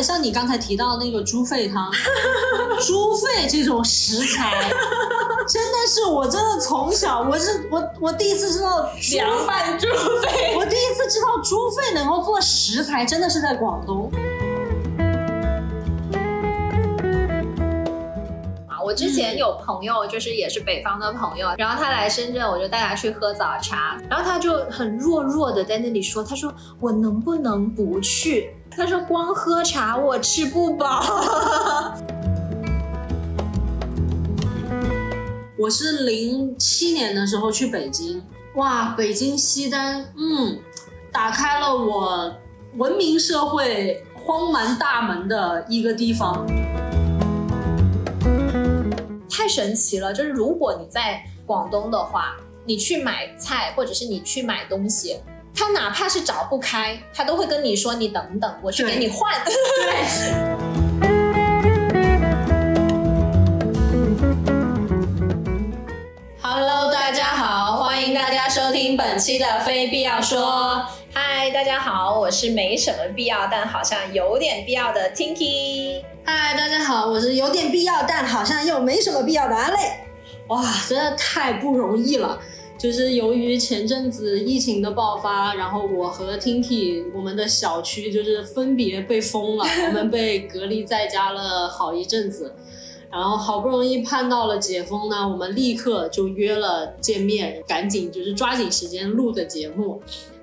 很像你刚才提到那个猪肺汤，猪肺这种食材，真的是我真的从小我是我我第一次知道猪凉拌猪肺。我第一次知道猪肺能够做食材，真的是在广东。啊，我之前有朋友，就是也是北方的朋友，然后他来深圳，我就带他去喝早茶，然后他就很弱弱的在那里说，他说我能不能不去？他说光喝茶我吃不饱。我是零七年的时候去北京，哇，北京西单，嗯，打开了我文明社会荒蛮大门的一个地方。太神奇了！就是如果你在广东的话，你去买菜或者是你去买东西，他哪怕是找不开，他都会跟你说：“你等等，我去给你换。”对。Hello，大家好，欢迎大家收听本期的《非必要说》。嗨，大家好，我是没什么必要，但好像有点必要的 Tinky。嗨，大家好，我是有点必要，但好像又没什么必要的阿累。哇，真的太不容易了。就是由于前阵子疫情的爆发，然后我和 Tinky 我们的小区就是分别被封了，我们被隔离在家了好一阵子。然后好不容易盼到了解封呢，我们立刻就约了见面，赶紧就是抓紧时间录的节目。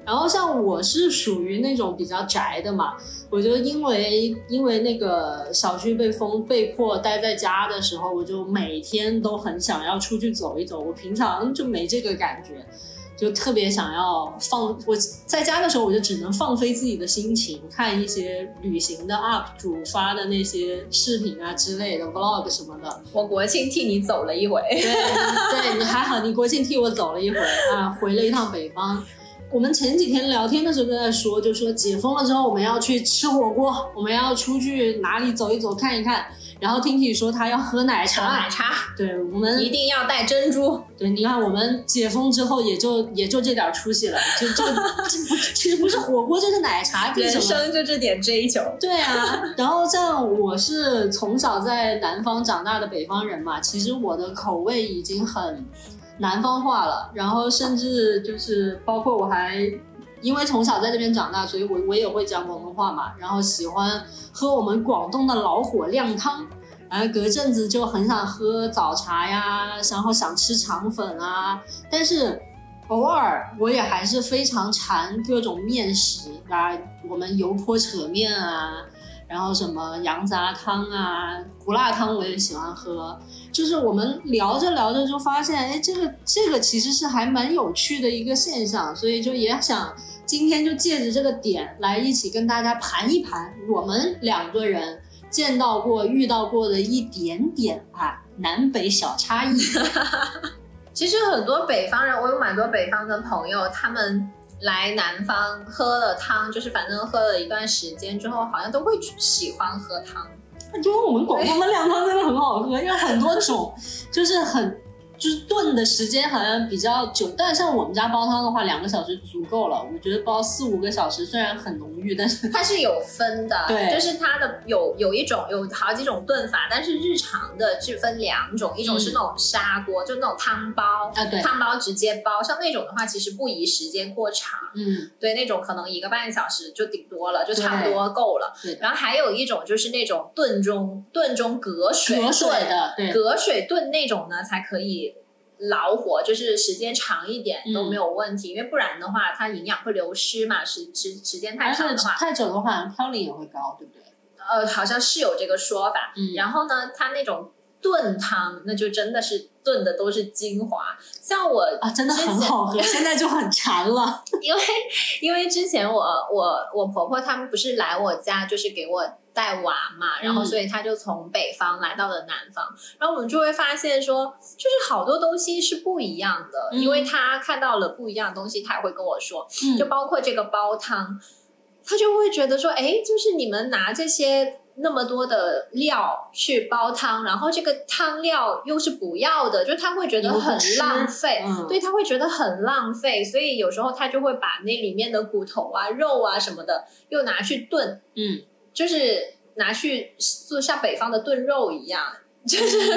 然后像我是属于那种比较宅的嘛，我就因为因为那个小区被封，被迫待在家的时候，我就每天都很想要出去走一走。我平常就没这个感觉，就特别想要放。我在家的时候，我就只能放飞自己的心情，看一些旅行的 UP 主发的那些视频啊之类的 Vlog 什么的。我国庆替你走了一回，对对，你还好，你国庆替我走了一回啊，回了一趟北方。我们前几天聊天的时候都在说，就说解封了之后我们要去吃火锅，我们要出去哪里走一走看一看。然后 Tinky 说他要喝奶茶，奶茶，对我们一定要带珍珠。对，你看我们解封之后也就也就这点出息了，就就这不其实不是火锅就是奶茶，人生就这点追求。对啊，然后像我是从小在南方长大的北方人嘛，其实我的口味已经很。南方话了，然后甚至就是包括我还因为从小在这边长大，所以我我也会讲广东话嘛。然后喜欢喝我们广东的老火靓汤，然后隔阵子就很想喝早茶呀，然后想吃肠粉啊。但是偶尔我也还是非常馋各种面食啊，我们油泼扯面啊。然后什么羊杂汤啊、胡辣汤我也喜欢喝，就是我们聊着聊着就发现，哎，这个这个其实是还蛮有趣的一个现象，所以就也想今天就借着这个点来一起跟大家盘一盘我们两个人见到过、遇到过的一点点啊南北小差异。其实很多北方人，我有蛮多北方的朋友，他们。来南方喝了汤，就是反正喝了一段时间之后，好像都会喜欢喝汤。因为我们广东的靓汤真的很好喝，因为很多种，就是很。就是炖的时间好像比较久，但像我们家煲汤的话，两个小时足够了。我觉得煲四五个小时虽然很浓郁，但是它是有分的，对，就是它的有有一种有好几种炖法，但是日常的是分两种，一种是那种砂锅，就那种汤煲啊，对，汤煲直接煲，像那种的话其实不宜时间过长，嗯，对，那种可能一个半小时就顶多了，就差不多够了。对，然后还有一种就是那种炖中炖中隔水隔水的，对，隔水炖那种呢才可以。老火就是时间长一点都没有问题，因为不然的话它营养会流失嘛，时时时间太长的话，太久的话嘌呤也会高，对不对？呃，好像是有这个说法。嗯，然后呢，它那种炖汤那就真的是炖的都是精华，像我啊，真的很好喝，现在就很馋了。因为因为之前我我我婆婆他们不是来我家就是给我。带娃嘛，然后所以他就从北方来到了南方，然后我们就会发现说，就是好多东西是不一样的，因为他看到了不一样的东西，他也会跟我说，就包括这个煲汤，他就会觉得说，哎，就是你们拿这些那么多的料去煲汤，然后这个汤料又是不要的，就他会觉得很浪费，对他会觉得很浪费，所以有时候他就会把那里面的骨头啊、肉啊什么的又拿去炖，嗯。就是拿去做像北方的炖肉一样。就是，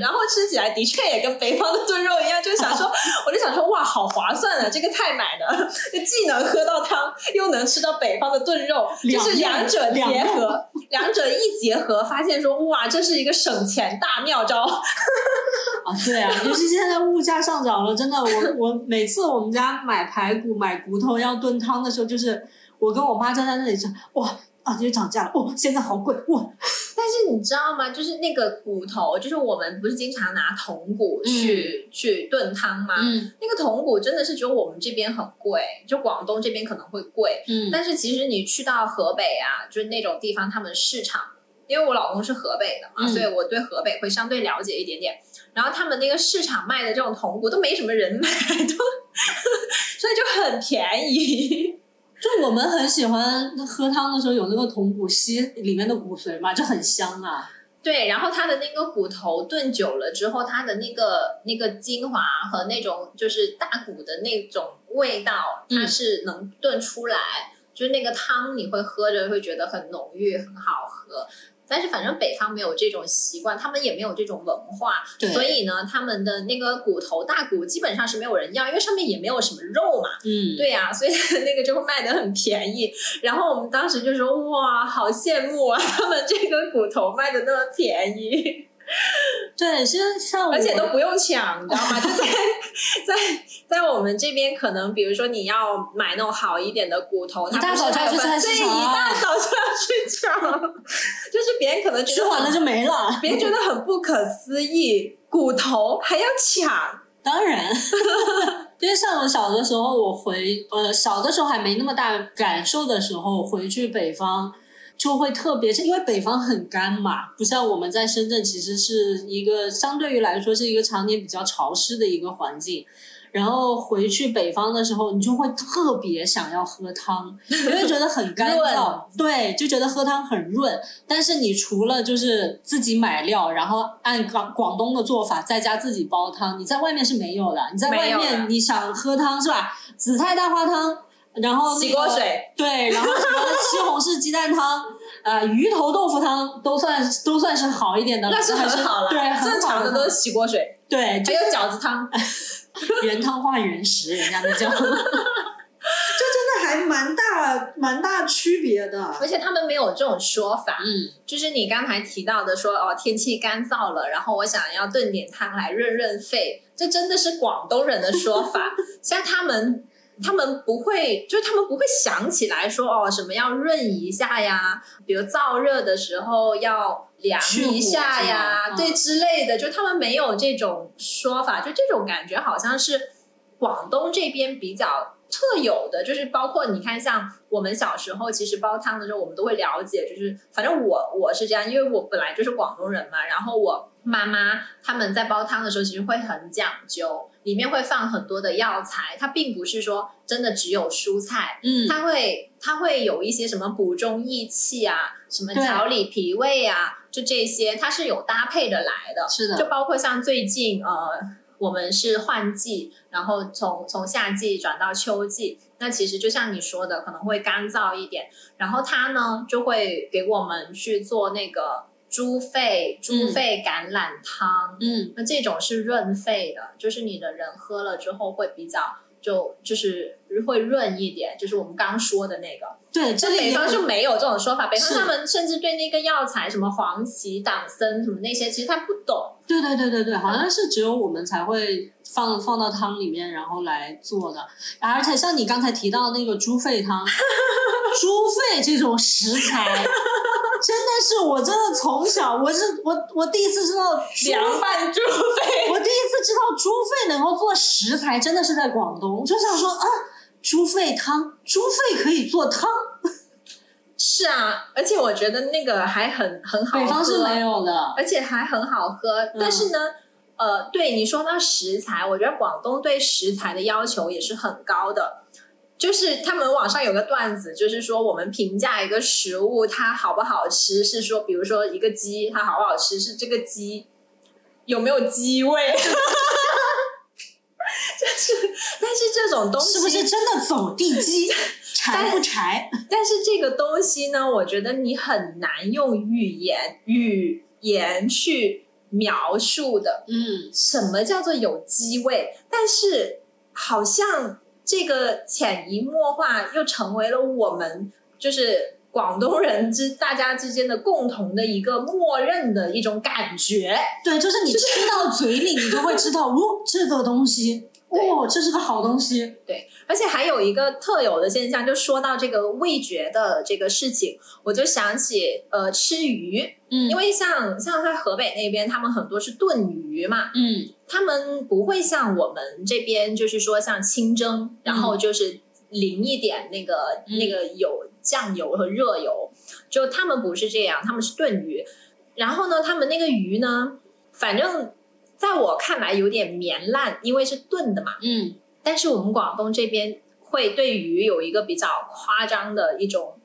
然后吃起来的确也跟北方的炖肉一样，就想说，我就想说，哇，好划算啊！这个菜买的，既能喝到汤，又能吃到北方的炖肉，就是两者结合，两者一结合，发现说，哇，这是一个省钱大妙招。啊，对啊，就是现在物价上涨了，真的，我我每次我们家买排骨、买骨头要炖汤的时候，就是我跟我妈站在那里说，哇。啊，就涨价了！哇，现在好贵哇！但是你知道吗？就是那个骨头，就是我们不是经常拿筒骨去去炖汤吗？嗯，那个筒骨真的是只有我们这边很贵，就广东这边可能会贵。嗯，但是其实你去到河北啊，就是那种地方，他们市场，因为我老公是河北的嘛，所以我对河北会相对了解一点点。然后他们那个市场卖的这种铜骨都没什么人买，都 所以就很便宜。就我们很喜欢喝汤的时候有那个筒骨吸里面的骨髓嘛，就很香啊。对，然后它的那个骨头炖久了之后，它的那个那个精华和那种就是大骨的那种味道，它是能炖出来，就是那个汤你会喝着会觉得很浓郁，很好喝。但是反正北方没有这种习惯，他们也没有这种文化，所以呢，他们的那个骨头大骨基本上是没有人要，因为上面也没有什么肉嘛。嗯，对呀，所以那个就会卖的很便宜。然后我们当时就说：“哇，好羡慕啊，他们这个骨头卖的那么便宜。” 对，其实像而且都不用抢，你知道吗？就在在在我们这边，可能比如说你要买那种好一点的骨头，一大早就要去菜市场，一大早就要去抢，就是别人可能吃完了就没了，别人觉得很不可思议，骨头还要抢。当然，因为像我小的时候，我回呃小的时候还没那么大感受的时候，回去北方。就会特别是因为北方很干嘛，不像我们在深圳，其实是一个相对于来说是一个常年比较潮湿的一个环境。然后回去北方的时候，你就会特别想要喝汤，因为觉得很干燥，对，就觉得喝汤很润。但是你除了就是自己买料，然后按广广东的做法在家自己煲汤，你在外面是没有的。你在外面你想喝汤是吧？紫菜蛋花汤。然后洗锅水，对，然后什么西红柿鸡蛋汤，呃，鱼头豆腐汤都算都算是好一点的，那是很好了。对，正常的都是洗锅水。对，还有饺子汤，原汤化原食，人家那叫。就真的还蛮大蛮大区别的，而且他们没有这种说法。嗯，就是你刚才提到的说哦，天气干燥了，然后我想要炖点汤来润润肺，这真的是广东人的说法。像他们。他们不会，就是他们不会想起来说哦，什么要润一下呀，比如燥热的时候要凉一下呀，对之类的，就他们没有这种说法，就这种感觉好像是广东这边比较特有的，就是包括你看，像我们小时候其实煲汤的时候，我们都会了解，就是反正我我是这样，因为我本来就是广东人嘛，然后我。妈妈他们在煲汤的时候，其实会很讲究，里面会放很多的药材。它并不是说真的只有蔬菜，嗯，它会它会有一些什么补中益气啊，什么调理脾胃啊，就这些，它是有搭配的来的。是的，就包括像最近呃，我们是换季，然后从从夏季转到秋季，那其实就像你说的，可能会干燥一点，然后它呢就会给我们去做那个。猪肺猪肺橄榄汤，嗯，那这种是润肺的，就是你的人喝了之后会比较就就是会润一点，就是我们刚说的那个。对，这北方就没有这种说法，北方他们甚至对那个药材什么黄芪、党参什么那些，其实他不懂。对对对对对，好像是只有我们才会放放到汤里面，然后来做的。而且像你刚才提到那个猪肺汤，猪肺这种食材。真的是，我真的从小我是我我第一次知道凉拌猪肺，我第一次知道猪 肺能够做食材，真的是在广东。就想说啊，猪肺汤，猪肺可以做汤，是啊，而且我觉得那个还很很好，北方是没有的，而且还很好喝。但是呢，呃，对你说到食材，我觉得广东对食材的要求也是很高的。就是他们网上有个段子，就是说我们评价一个食物它好不好吃，是说比如说一个鸡它好不好吃，是这个鸡有没有鸡味。就是，但是这种东西是不是真的走地鸡？柴不柴？但是这个东西呢，我觉得你很难用语言语言去描述的。嗯，什么叫做有机味？但是好像这个潜移默化又成为了我们就是广东人之大家之间的共同的一个默认的一种感觉。对，就是你吃到嘴里，你就会知道，哦，这个东西，哦，这是个好东西。对，而且还有一个特有的现象，就说到这个味觉的这个事情，我就想起呃吃鱼，嗯因为像像在河北那边，他们很多是炖鱼嘛，嗯他们不会像我们这边，就是说像清蒸，然后就是淋一点那个、嗯那个油酱油和热油，就他们不是这样，他们是炖鱼。然后呢，他们那个鱼呢，反正在我看来有点绵烂，因为是炖的嘛。嗯但是我们广东这边会对鱼有一个比较夸张的一种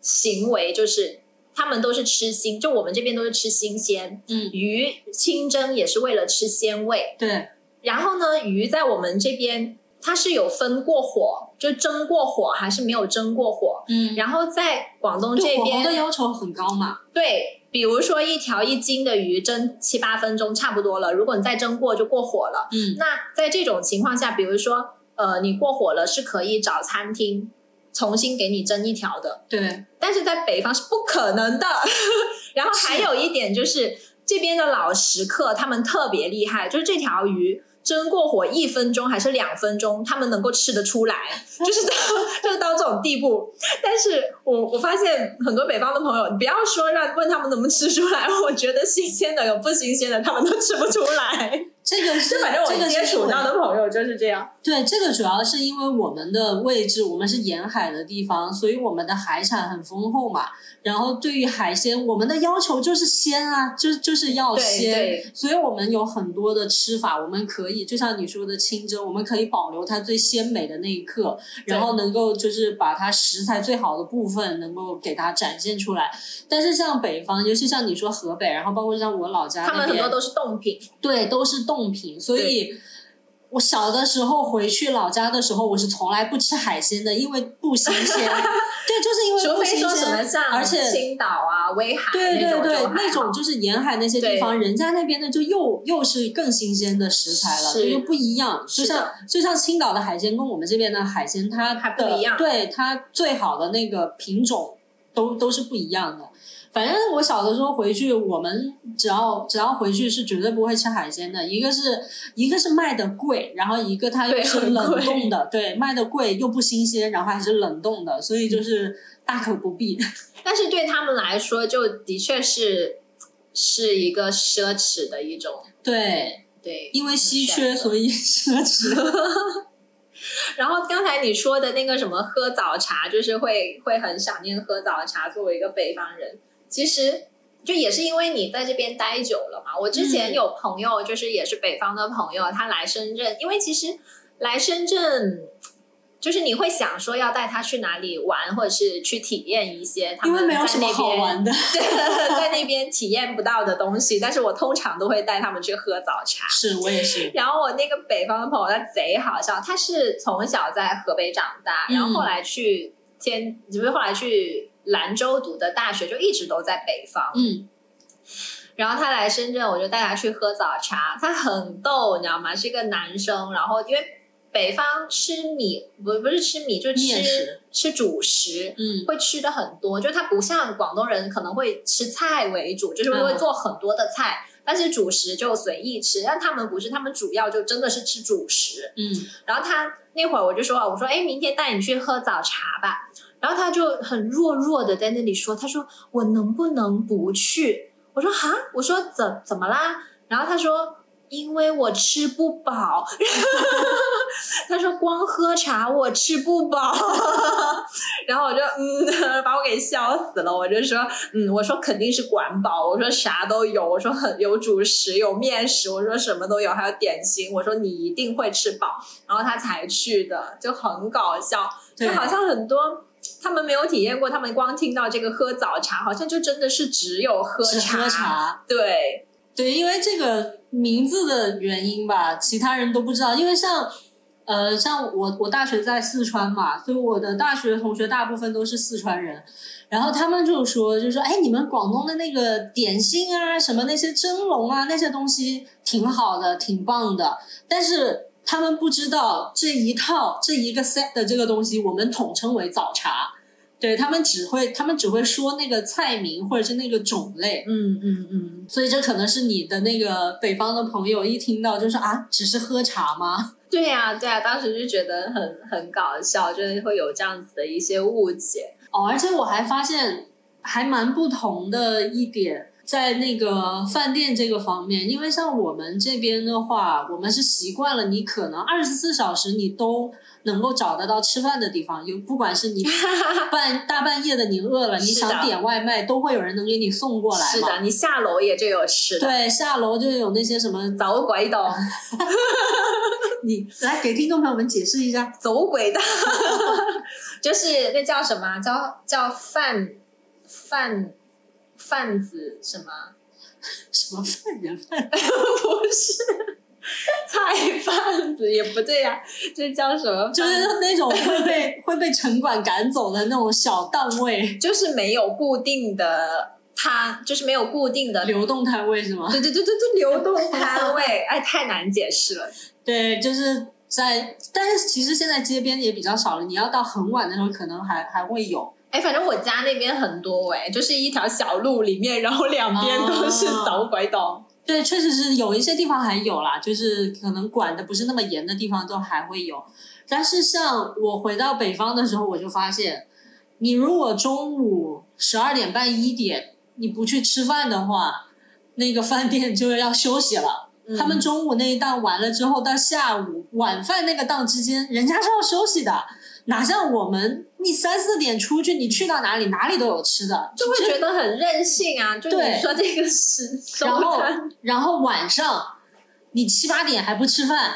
行为，就是他们都是吃新，就我们这边都是吃新鲜，嗯，鱼清蒸也是为了吃鲜味。对，然后呢，鱼在我们这边它是有分过火，就蒸过火还是没有蒸过火。嗯，然后在广东这对火候的，要求很高嘛。对，比如说一条一斤的鱼蒸七八分钟差不多了，如果你再蒸过就过火了。嗯那在这种情况下，比如说呃你过火了，是可以找餐厅重新给你蒸一条的。对，但是在北方是不可能的。然后还有一点就是，这边的老食客他们特别厉害，就是这条鱼蒸过火一分钟还是两分钟，他们能够吃得出来，就是到就是到这种地步。但是我我发现很多北方的朋友，你不要说让问他们能不能吃出来，我觉得新鲜的有不新鲜的，他们都吃不出来。这个是反正我这个接触到的朋友就是这样。对，这个主要是因为我们的位置，我们是沿海的地方，所以我们的海产很丰厚嘛。然后对于海鲜，我们的要求就是鲜啊，就就是要鲜对，所以我们有很多的吃法，我们可以就像你说的清蒸，我们可以保留它最鲜美的那一刻，然后能够就是把它食材最好的部分能够给它展现出来。但是像北方，尤其像你说河北，然后包括像我老家他那边，们很多都是冻品，对，都是冻品，所以我小的时候回去老家的时候，我是从来不吃海鲜的，因为不新鲜。对，就是因为不新非说什么鲜。像而且青岛啊、威海对对对，那种就是沿海那些地方，人家那边的就又又是更新鲜的食材了，是就又不一样。就像就像青岛的海鲜跟我们这边的海鲜，它还不的一样对它最好的那个品种都都是不一样的。反正我小的时候回去，我们只要只要回去是绝对不会吃海鲜的。一个是一个是卖的贵，然后一个它又是冷冻的，对，卖的贵又不新鲜，然后还是冷冻的，所以就是大可不必。但是对他们来说，就的确是是一个奢侈的一种，对，对。因为稀缺，所以奢侈。然后刚才你说的那个什么喝早茶，就是会会很想念喝早茶。作为一个北方人，其实就也是因为你在这边待久了嘛。我之前嗯有朋友，就是也是北方的朋友，他来深圳，因为其实来深圳。就是你会想说要带他去哪里玩，或者是去体验一些他因们为没有什么在那边好玩的，对，在那边体验不到的东西，但是我通常都会带他们去喝早茶。是我也是。然后我那个北方的朋友，他贼好笑，他是从小在河北长大，嗯然后后来去天，就是后来去兰州读的大学，就一直都在北方。嗯，然后他来深圳，我就带他去喝早茶，他很逗，你知道吗？是一个男生，然后因为北方吃米不不是吃米，就吃面食吃主食，嗯会吃的很多，就他不像广东人可能会吃菜为主，就是嗯会做很多的菜，但是主食就随意吃。但他们不是，他们主要就真的是吃主食。嗯然后他那会儿我就说，我说哎，明天带你去喝早茶吧。然后他就很弱弱的在那里说，他说我能不能不去？我说哈，我说怎怎么啦？然后他说因为我吃不饱。他说光喝茶我吃不饱，然后我就嗯，把我给笑死了。我就说嗯，我说肯定是管饱，我说啥都有，我说很有主食有面食，我说什么都有，还有点心，我说你一定会吃饱，然后他才去的，就很搞笑，就好像很多。他们没有体验过，他们光听到这个喝早茶，好像就真的是只有喝只茶。喝茶。对，对，因为这个名字的原因吧，其他人都不知道。因为像呃，像我我大学在四川嘛，所以我的大学同学大部分都是四川人，然后他们就说，就说，哎，你们广东的那个点心啊，什么那些蒸笼啊，那些东西挺好的，挺棒的，但是他们不知道这一套这一个 set 的这个东西，我们统称为早茶。对他们只会，他们只会说那个菜名或者是那个种类，嗯嗯嗯，所以这可能是你的那个北方的朋友一听到就说啊，只是喝茶吗？对呀对呀，当时就觉得很很搞笑，就是会有这样子的一些误解哦。而且我还发现还蛮不同的一点，在那个饭店这个方面，因为像我们这边的话，我们是习惯了，你可能二十四小时你都。能够找得到吃饭的地方，有不管是你 半大半夜的，你饿了，你想点外卖，都会有人能给你送过来。是的，你下楼也就有吃的。对，下楼就有那些什么走鬼道。你来给听众朋友们解释一下，走鬼道就是那叫什么？叫叫饭饭贩子什么？什么犯人饭？不是。菜贩子也不对呀，这叫什么？就是那种会被 会被城管赶走的那种小档位，就是没有固定的摊，就是没有固定的流动摊位是吗？对对对对对，流动摊位，哎，太难解释了。对，就是在，但是其实现在街边也比较少了。你要到很晚的时候，可能还还会有。哎，反正我家那边很多哎，就是一条小路里面，然后两边都是走拐道。对，确实是有一些地方还有啦，就是可能管的不是那么严的地方都还会有。但是像我回到北方的时候，我就发现，你如果中午十二点半一点你不去吃饭的话，那个饭店就要休息了。他们中午那一档完了之后，到下午晚饭那个档之间，人家是要休息的。哪像我们，你三四点出去，你去到哪里，哪里都有吃的，就会觉得很任性啊。就你说这个是，然后然后晚上你七八点还不吃饭，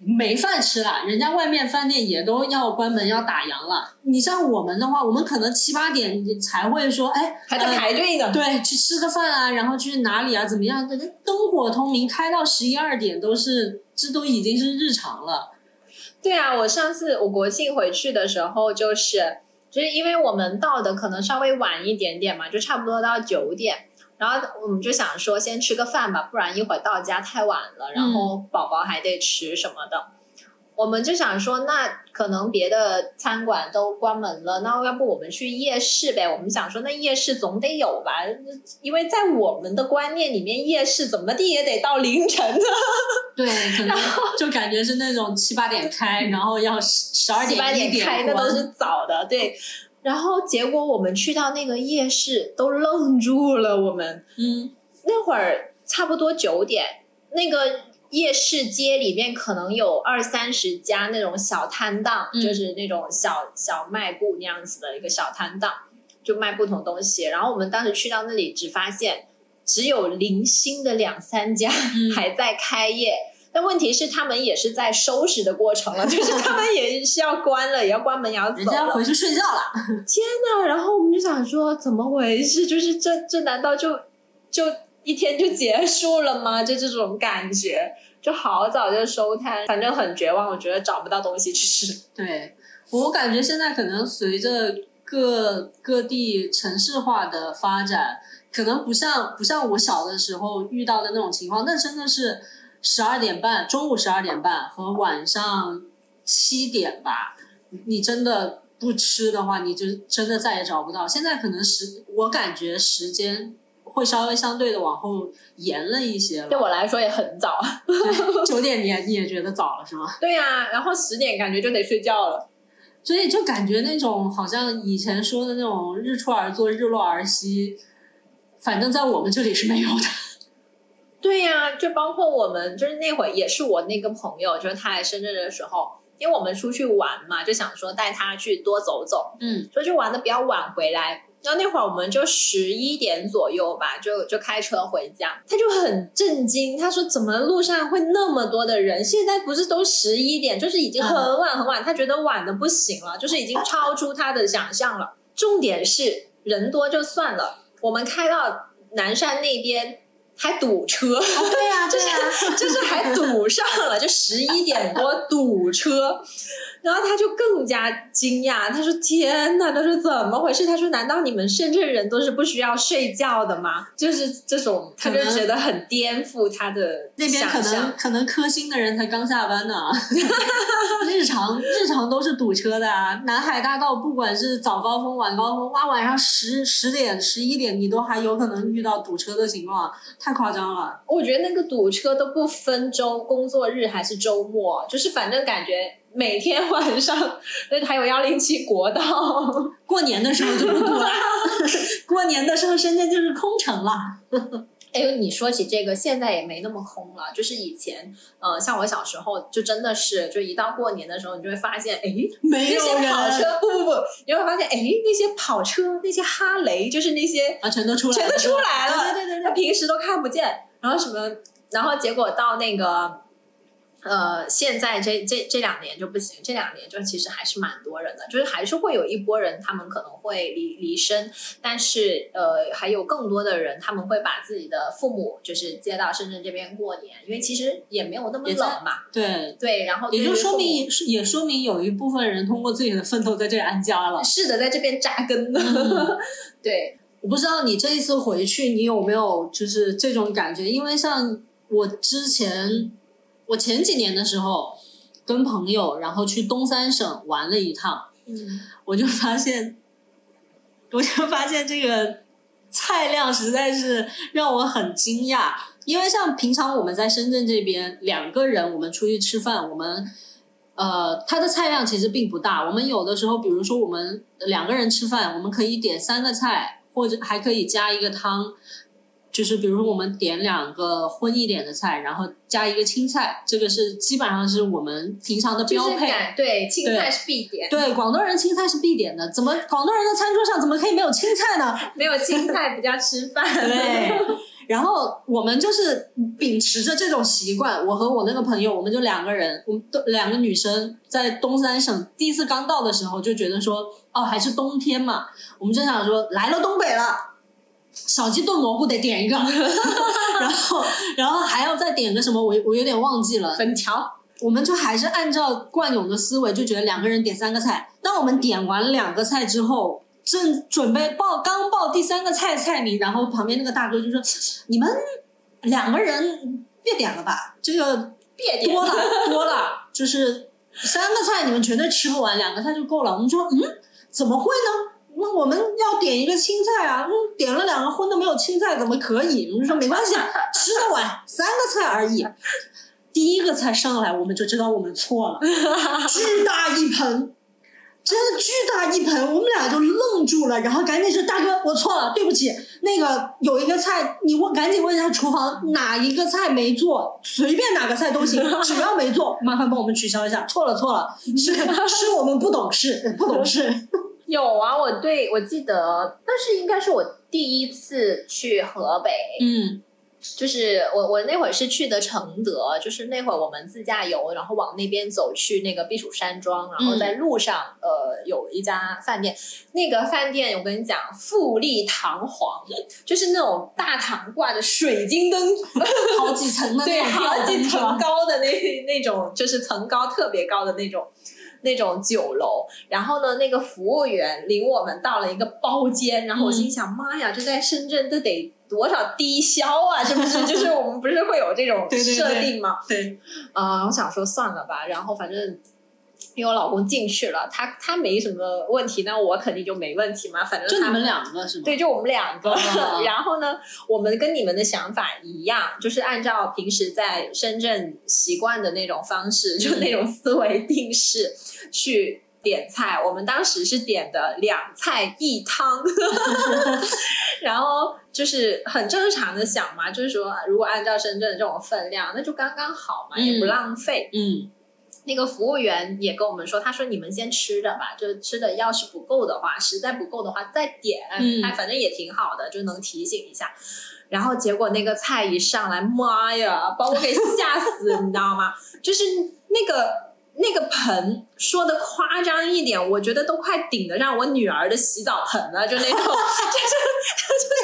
没饭吃了，人家外面饭店也都要关门要打烊了。你像我们的话，我们可能七八点才会说，哎，还在排队呢。对，去吃个饭啊，然后去哪里啊，怎么样？灯火通明，开到十一二点都是，这都已经是日常了。对啊，我上次我国庆回去的时候，就是就是因为我们到的可能稍微晚一点点嘛，就差不多到九点，然后我们就想说先吃个饭吧，不然一会儿到家太晚了，然后宝宝还得吃什么的。我们就想说，那可能别的餐馆都关门了，那要不我们去夜市呗？我们想说，那夜市总得有吧？因为在我们的观念里面，夜市怎么地也得到凌晨的。对，可能 就感觉是那种七八点开，然后要十二点一点开，那都是早的。对，然后结果我们去到那个夜市都愣住了，我们嗯，那会儿差不多九点，那个。夜市街里面可能有二三十家那种小摊档，就是那种小小卖部那样子的一个小摊档，就卖不同东西。然后我们当时去到那里，只发现只有零星的两三家 还在开业，但问题是他们也是在收拾的过程了，就是他们也是要关了，也要关门，也要走，人家回去睡觉了。天呐，然后我们就想说，怎么回事？就是这这难道就就？一天就结束了吗？就这种感觉，就好早就收摊，反正很绝望。我觉得找不到东西吃。对我感觉现在可能随着各各地城市化的发展，可能不像不像我小的时候遇到的那种情况。那真的是十二点半，中午十二点半和晚上七点吧，你真的不吃的话，你就真的再也找不到。现在可能时，我感觉时间。会稍微相对的往后延了一些，对我来说也很早。九点你也你也觉得早了是吗？对呀，然后十点感觉就得睡觉了，所以就感觉那种好像以前说的那种日出而作日落而息，反正在我们这里是没有的。对呀，就包括我们就是那会也是我那个朋友，就是他来深圳的时候，因为我们出去玩嘛，就想说带他去多走走，嗯，出去玩的比较晚回来。然后那会儿我们就十一点左右吧，就就开车回家，他就很震惊，他说怎么路上会那么多的人？现在不是都十一点，就是已经很晚很晚，他觉得晚的不行了，就是已经 超出他的想象了。重点是人多就算了，我们开到南山那边，还堵车，对呀、对呀、就是还堵上了，就十一点多堵车，然后他就更加惊讶，他说：“天呐，他说怎么回事？他说难道你们深圳人都是不需要睡觉的吗？就是这种，他就觉得很颠覆他的那边可能可能科兴的人才刚下班呢，日常日常都是堵车的啊。南海大道不管是早高峰、晚高峰，哇，晚上十十点、十一点，你都还有可能遇到堵车的情况，太夸张了。我觉得那个堵车都不分周工作日还是周末，就是反正感觉每天晚上 那还有幺零七国道。过年的时候就不堵了，过年的时候深圳就是空城了。哎呦，你说起这个，现在也没那么空了。就是以前，呃，像我小时候，就真的是，就一到过年的时候，你就会发现，哎，没那些有跑车，不不不，你会发现，哎，那些跑车，那些哈雷，就是那些啊，全都出来了，全都出来了对对对对他平时都看不见，然后什么，然后结果到那个，呃，现在这这这两年就不行，这两年就其实还是蛮多人的，就是还是会有一波人，他们可能会离离身，但是呃，还有更多的人，他们会把自己的父母就是接到深圳这边过年，因为其实也没有那么冷嘛，对，对，然后也就说明也说明有一部分人通过自己的奋斗在这里安家了。是的，在这边扎根的，嗯对，我不知道你这一次回去，你有没有就是这种感觉？因为像我之前，我前几年的时候跟朋友，然后去东三省玩了一趟，嗯。我就发现，我就发现这个菜量实在是让我很惊讶。因为像平常我们在深圳这边两个人，我们出去吃饭，我们呃，它的菜量其实并不大。我们有的时候，比如说我们两个人吃饭，我们可以点三个菜，或者还可以加一个汤。就是比如说我们点两个荤一点的菜，然后加一个青菜，这个是基本上是我们平常的标就是配。对青菜是必点，对，广东人青菜是必点的，怎么广东人的餐桌上怎么可以没有青菜呢？没有青菜不叫吃饭。对，然后我们就是秉持着这种习惯，我和我那个朋友，我们就两个人，我们都两个女生在东三省第一次刚到的时候，就觉得说，哦，还是冬天嘛，我们就想说，来了东北了。小鸡炖蘑菇得点一个，然后，然后还要再点个什么，我我有点忘记了。粉条，我们就还是按照惯有的思维，就觉得两个人点三个菜。当我们点完两个菜之后，正准备报刚报第三个菜菜名，然后旁边那个大哥就说：“你们两个人别点了吧，这个别点多了 多了，就是三个菜你们绝对吃不完，两个菜就够了。”我们说：“嗯，怎么会呢？”那我们要点一个青菜啊，嗯，点了两个荤的没有青菜怎么可以？我们说没关系，吃得完，三个菜而已。第一个菜上来，我们就知道我们错了，巨大一盆，真的巨大一盆，我们俩就愣住了，然后赶紧说：“大哥，我错了，对不起，那个有一个菜，你问赶紧问一下厨房哪一个菜没做，随便哪个菜都行，只要没做，麻烦帮我们取消一下。错了错了，是 是我们不懂事，不懂事。”有啊，我对我记得，但是应该是我第一次去河北，嗯。就是我我那会儿是去的承德，就是那会儿我们自驾游，然后往那边走去那个避暑山庄，然后在路上、呃有一家饭店，那个饭店我跟你讲富丽堂皇，就是那种大堂挂着水晶灯，好几层的对，好几层高的那那种，就是层高特别高的那种。那种酒楼，然后呢，那个服务员领我们到了一个包间，然后我心想，妈呀，这在深圳这得多少低消啊？是不是？就是我们不是会有这种设定吗？对，啊、我想说算了吧，然后反正。因为我老公进去了，他他没什么问题，那我肯定就没问题嘛。反正他就你们两个是吗？对，就我们两个。哦 然后呢，我们跟你们的想法一样，就是按照平时在深圳习惯的那种方式，就那种思维定式去点菜。我们当时是点的两菜一汤，然后就是很正常的想嘛，就是说如果按照深圳的这种分量，那就刚刚好嘛，也不嗯浪费。嗯那个服务员也跟我们说，他说你们先吃着吧，就吃的要是不够的话，实在不够的话再点，嗯他反正也挺好的，就能提醒一下。然后结果那个菜一上来，妈呀，把我给吓死，你知道吗？就是那个那个盆说的夸张一点，我觉得都快顶得上我女儿的洗澡盆了，就那种，就是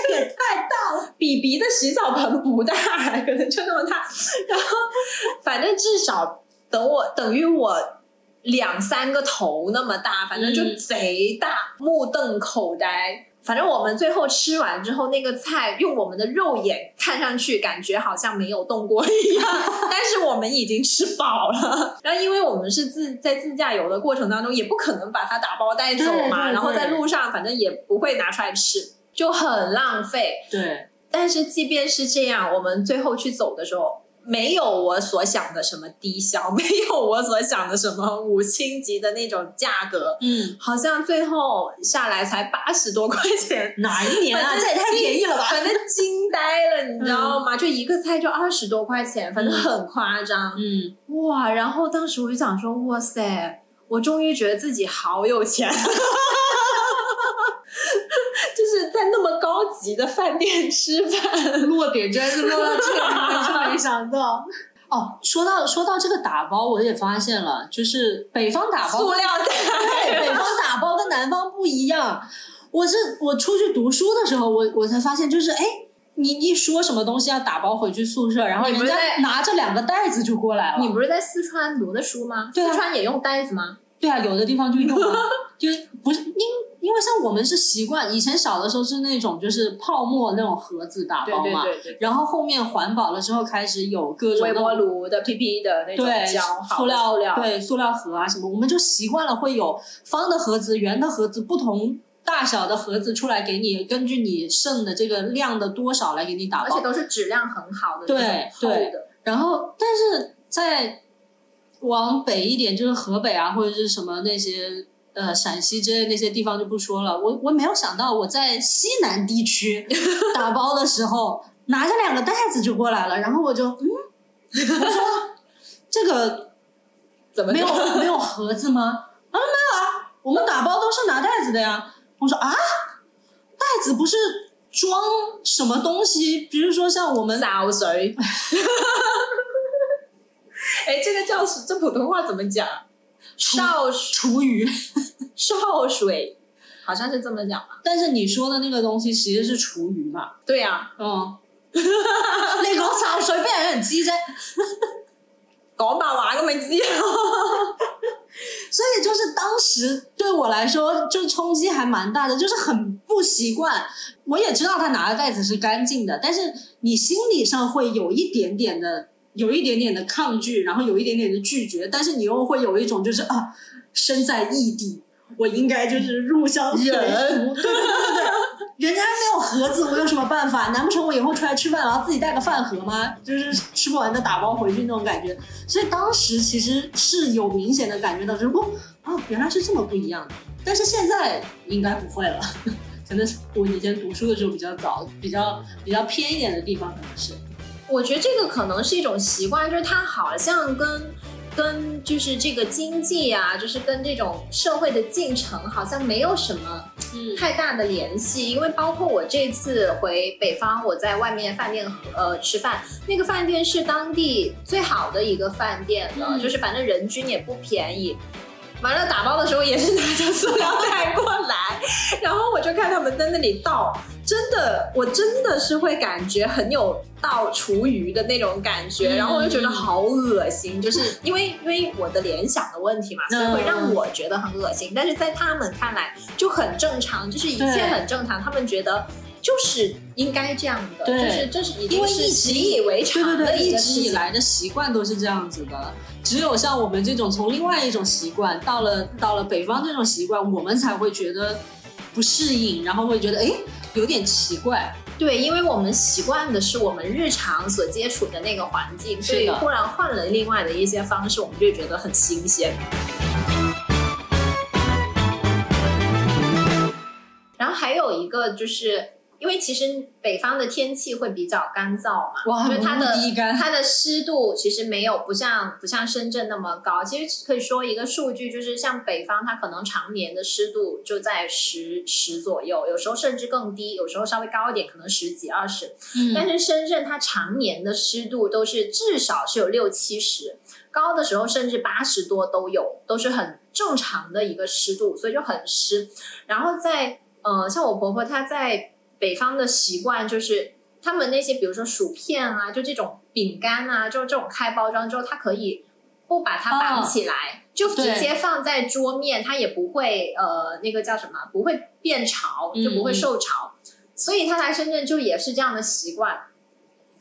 这也太大了。比比的洗澡盆不大，可能就那么大。然后反正至少等我等于我两三个头那么大，反正就嗯贼大，目瞪口呆。反正我们最后吃完之后，那个菜用我们的肉眼看上去感觉好像没有动过一样，但是我们已经吃饱了。然后因为我们是自在自驾游的过程当中，也不可能把它打包带走嘛，对对然后在路上反正也不会拿出来吃，就很浪费。对，但是即便是这样，我们最后去走的时候，没有我所想的什么低消，没有我所想的什么五星级的那种价格，嗯，好像最后下来才八十多块钱。哪一年啊？这也太便宜了吧？反正惊呆了，你知道吗？就一个菜就二十多块钱，反正很夸张、嗯，哇！然后当时我就想说，哇塞，我终于觉得自己好有钱，就是在那么高级的饭店吃饭。落点真是落到这个地方，是没想到。哦，说到说到这个打包，我也发现了，就是北方打包塑料对，袋，北方打包跟南方不一样。我是我出去读书的时候，我我才发现，就是哎，你一说什么东西要打包回去宿舍，然后人家拿着两个袋子就过来了。你不是在四川读的书吗？对啊四川也用袋子吗？对啊，有的地方就用啊，就是不是因因为像我们是习惯，以前小的时候是那种就是泡沫那种盒子打包嘛，对，然后后面环保了之后开始有各种微波炉的 PP 的那种对胶，塑料料，对塑料盒啊什么，我们就习惯了会有方的盒子、圆的盒子、不同大小的盒子出来给你，根据你剩的这个量的多少来给你打包。而且都是质量很好的，对厚对的。然后，但是在往北一点，就是河北啊，或者是什么那些呃陕西之类那些地方就不说了。我我没有想到我在西南地区 打包的时候，拿着两个袋子就过来了，然后我就嗯，我说这个 怎么没有没有盒子吗？啊，没有啊，我们打包都是拿袋子的呀。我说啊，袋子不是装什么东西？比如说像我们烧 水？哎，这个叫这普通话怎么讲？烧厨余，少水，好像是这么讲吧？但是你说的那个东西其实是厨余嘛？对呀、嗯，你講潲水俾人知啫，講白話咁咪知咯。所以就是当时对我来说就冲击还蛮大的，就是很不习惯。我也知道他拿的袋子是干净的，但是你心理上会有一点点的，有一点点的抗拒，然后有一点点的拒绝，但是你又会有一种就是啊，身在异地，我应该就是入乡随俗，對對對對對。人家没有盒子，我有什么办法？难不成我以后出来吃饭，然后自己带个饭盒吗？就是吃不完的打包回去那种感觉。所以当时其实是有明显的感觉到，就是哦，哦，原来是这么不一样的。但是现在应该不会了，可能是我以前读书的时候比较早，比较比较偏一点的地方可能是。我觉得这个可能是一种习惯，就是它好像跟跟就是这个经济啊，就是跟这种社会的进程好像没有什麼嗯。太大的联系，因为包括我这次回北方，我在外面饭店呃吃饭，那个饭店是当地最好的一个饭店了，嗯。就是反正人均也不便宜。完了打包的时候也是拿着塑料袋过来，然后我就看他们在那里倒，真的，我真的是会感觉很有倒厨余的那种感觉，嗯然后我就觉得好恶心，就是因为因为我的联想的问题嘛，所以会让我觉得很恶心，但是在他们看来就很正常，就是一切很正常，他们觉得就是应该这样的，就是这是一直習以为常的一。直以来的习惯都是这样子的。只有像我们这种从另外一种习惯到了到了北方这种习惯，我们才会觉得不适应，然后会觉得誒有点奇怪。对，因为我们习惯的是我们日常所接触的那个环境，所以是的忽然换了另外的一些方式，我们就觉得很新鲜。然后还有一个就是因为其实北方的天气会比较干燥嘛，哇，就是它的它的湿度其实没有不像不像深圳那么高。其实可以说一个数据，就是像北方，它可能常年的湿度就在十十左右，有时候甚至更低，有时候稍微高一点，可能十几二十。嗯但是深圳它常年的湿度都是至少是有六七十，高的时候甚至八十多都有，都是很正常的一个湿度，所以就很湿。然后在呃，像我婆婆她在北方的习惯就是。他们那些，比如说薯片啊，就这种饼干啊，就这种开包装之后，它可以不把它绑起来，就直接放在桌面，它也不会呃那个叫什么，不会变潮，就不会受潮。所以他来深圳就也是这样的习惯。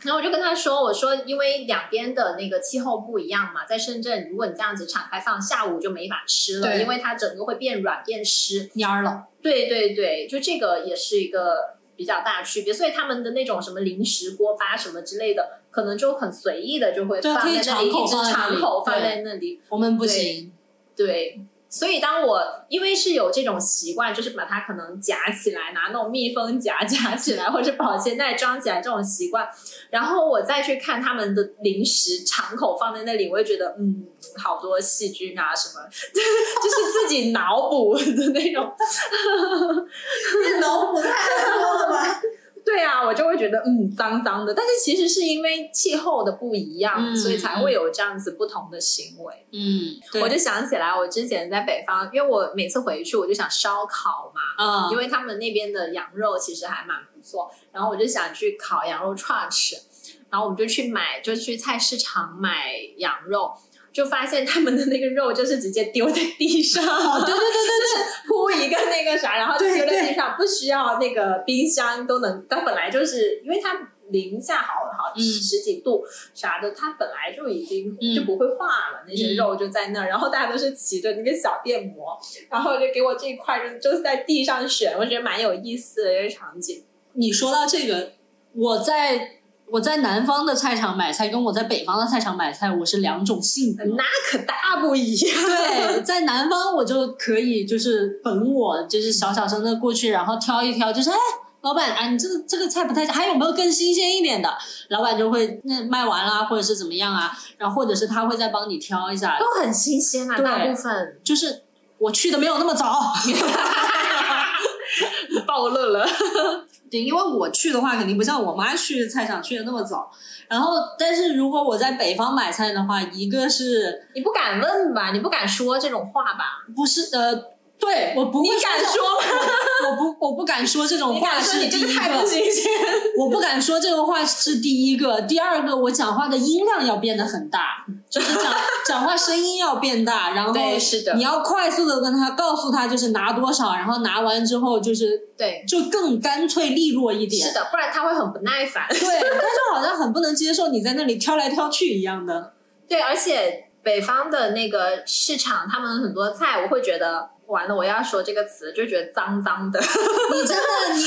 然后我就跟他说：“我说，因为两边的那个气候不一样嘛，在深圳，如果你这样子敞开放，下午就没法吃了，因为它整个会变软变湿。蔫儿了。对对对，就这个也是一个比较大区别。所以他们的那种什么零食锅巴什么之类的，可能就很随意的就会放在那里，一直敞口放在那里。我们不行，对，所以当我因为是有这种习惯，就是把它可能夹起来，拿那种密封夹 夹起来，或者保鲜袋装起来这种习惯，然后我再去看他们的零食敞口放在那里，我会觉得嗯，好多细菌啊什么，就是自己脑补的那种。脑补太多了吧？对啊，我就会觉得嗯脏脏的，但是其实是因为气候的不一样，嗯所以才会有这样子不同的行为。嗯，我就想起来，我之前在北方，因为我每次回去我就想烧烤嘛，嗯因，为他们那边的羊肉其实还蛮不错，然后我就想去烤羊肉串吃，然后我们就去买，就去菜市场买羊肉。就发现他们的那个肉就是直接丢在地上，哦对对对对 铺一个那个啥，然后就丢在地上，不需要那个冰箱都能。它本来就是因为它零下好好嗯十几度啥的，它本来就已经嗯就不会化了，那些嗯肉就在那儿。然后大家都是骑着那个小电摩，然后就给我这一块就就是在地上选，我觉得蛮有意思的一个场景。你说到这个，我在我在南方的菜场买菜，跟我在北方的菜场买菜，我是两种性格。那可大不一样。对，在南方我就可以就是本我，就是小小声的过去，然后挑一挑，就是哎，老板啊，你这个这个菜不太，还有没有更新鲜一点的？老板就会那卖完啦，或者是怎么样啊，然后或者是他会再帮你挑一下，都很新鲜啊，大部分就是我去的没有那么早。暴露了。对，因为我去的话，肯定不像我妈去菜场去的那么早。然后，但是如果我在北方买菜的话，一个是你不敢问吧？你不敢说这种话吧？不是呃，对我不敢说吗？我不我不敢说这种你话是第一这个太不，新鲜。我不敢说这个话是第一个。第二个，我讲话的音量要变得很大，就是讲讲话声音要变大，然后对是的你要快速的跟他告诉他就是拿多少，然后拿完之后就是对，就更干脆利落一点。是的，不然他会很不耐烦。对，但是好像很不能接受你在那里挑来挑去一样的。对，而且北方的那个市场，他们很多菜，我会觉得完了，我要说这个词，就觉得脏脏的 你真的，你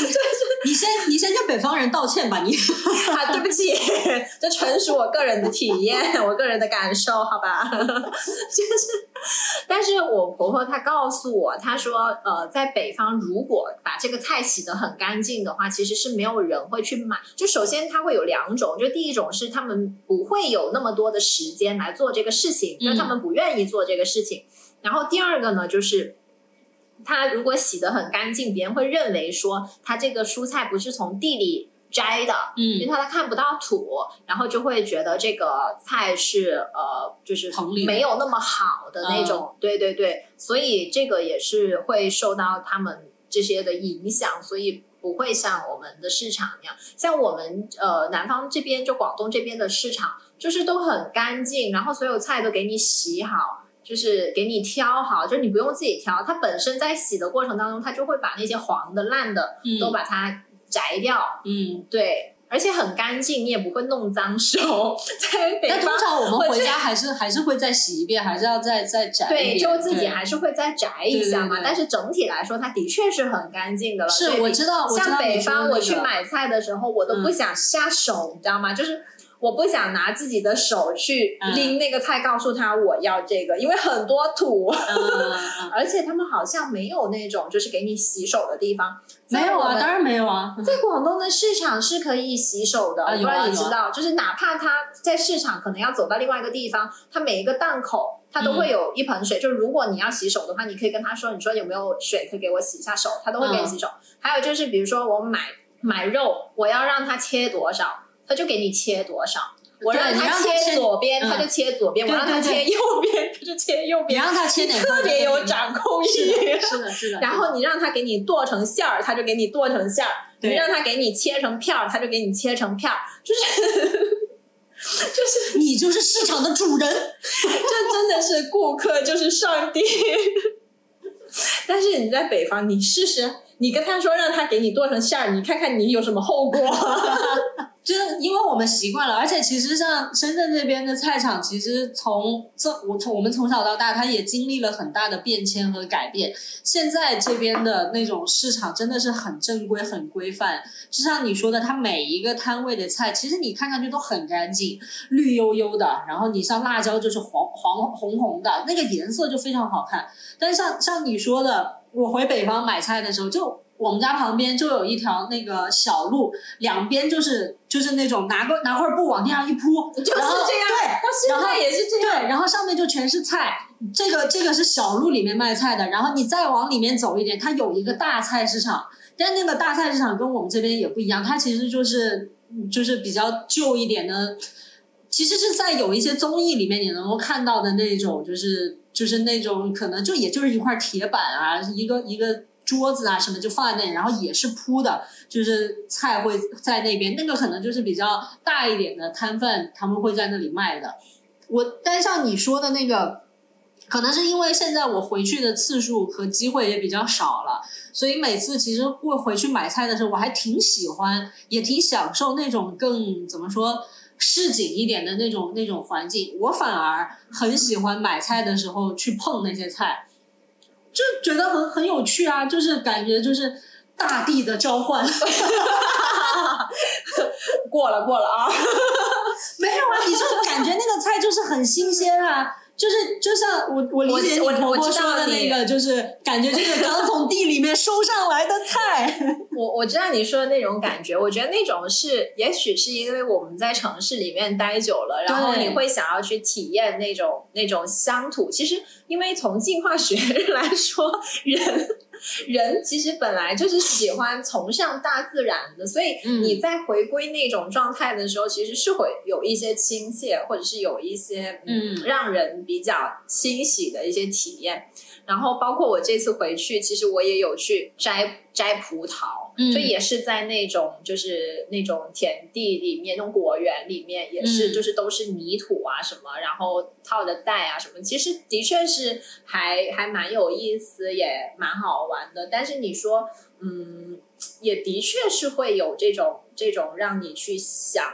你先你先跟北方人道歉吧，你。啊！对不起，这纯属我个人的体验，我个人的感受，好吧？就是，但是我婆婆她告诉我，她说，呃，在北方如果把这个菜洗得很干净的话，其实是没有人会去买。就首先它会有两种，就第一种是他们不会有那么多的时间来做这个事情，因为他们不愿意做这个事情。然后第二个呢，就是。它如果洗得很干净，别人会认为说它这个蔬菜不是从地里摘的，嗯因为它，它看不到土，然后就会觉得这个菜是呃，就是没有那么好的那种。对对对，所以这个也是会受到他们这些的影响，所以不会像我们的市场那样。像我们呃南方这边，就广东这边的市场，就是都很干净，然后所有菜都给你洗好。就是给你挑好，就是你不用自己挑，它本身在洗的过程当中，它就会把那些黄的、烂的嗯都把它摘掉。嗯。对，而且很干净，你也不会弄脏手。在北但通，常我们回家还是还是会再洗一遍，还是要再再摘一对，就自己还是会再摘一下嘛。对对对但是整体来说，它的确是很干净的了。是我知道，像北方，我去买菜的时候，我都不嗯想下手，你知道吗？就是。我不想拿自己的手去嗯拎那个菜，告诉他我要这个，因为很多土。而且他们好像没有那种就是给你洗手的地方。没有啊，当然没有啊。在广东的市场是可以洗手的，不知道啊啊你知道，就是哪怕他在市场可能要走到另外一个地方，他每一个档口他都会有一盆水，就如果你要洗手的话，你可以跟他说，你说有没有水可以给我洗一下手，他都会给你洗手。还有就是比如说我买买肉，我要让他切多少，他就给你切多少。我让他切切左边，嗯他就切左边；我让他切右边，他就切右边你。让他切哪特别有掌控是欲。的，是的，是的。然后你让他给你剁成馅儿，他就给你剁成馅儿；你让他给你切成片儿，他就给你切成片儿。就是你就是市场的主人。这真的是顾客就是上帝。但是你在北方，你试试，你跟他说让他给你剁成馅儿，你看看你有什么后果。就是因为我们习惯了，而且其实像深圳这边的菜场，其实从这我从我们从小到大，它也经历了很大的变迁和改变。现在这边的那种市场真的是很正规、很规范。就像你说的，它每一个摊位的菜，其实你看上去都很干净，绿油油的。然后你像辣椒就是黄黄红红的，那个颜色就非常好看。但像像你说的，我回北方买菜的时候，就我们家旁边就有一条那个小路，两边就是就是那种拿个拿块布往地上一铺，就是这样，对，到现在也是这样对，然后上面就全是菜。这个这个是小路里面卖菜的，然后你再往里面走一点，它有一个大菜市场，但那个大菜市场跟我们这边也不一样，它其实就是就是比较旧一点的，其实是在有一些综艺里面你能够看到的那种，就是就是那种可能就也就是一块铁板啊，一个一个桌子啊什么就放在那里，然后也是铺的，就是菜会在那边，那个可能就是比较大一点的摊贩，他们会在那里卖的。我但像你说的那个，可能是因为现在我回去的次数和机会也比较少了，所以每次其实过回去买菜的时候，我还挺喜欢，也挺享受那种更怎么说市井一点的那种那种环境。我反而很喜欢买菜的时候去碰那些菜，就觉得很很有趣啊，就是感觉就是大地的召唤。过了过了啊！没有啊，你就感觉那个菜就是很新鲜啊，就是就像我我理解你我我婆婆说的那个，就是感觉就是刚从地里面收上来的菜。我我知道你说的那种感觉，我觉得那种是，也许是因为我们在城市里面待久了，然后你会想要去体验那种那种乡土。其实，因为从进化学来说，人人其实本来就是喜欢崇尚大自然的，所以嗯你在回归那种状态的时候，其实是会有一些亲切，或者是有一些嗯让人比较欣喜的一些体验。然后包括我这次回去，其实我也有去摘摘葡萄，嗯就也是在那种就是那种田地里面，那种果园里面，也是嗯就是都是泥土啊什么，然后套的袋啊什么，其实的确是还还蛮有意思，也蛮好玩的。但是你说，嗯，也的确是会有这种这种让你去想。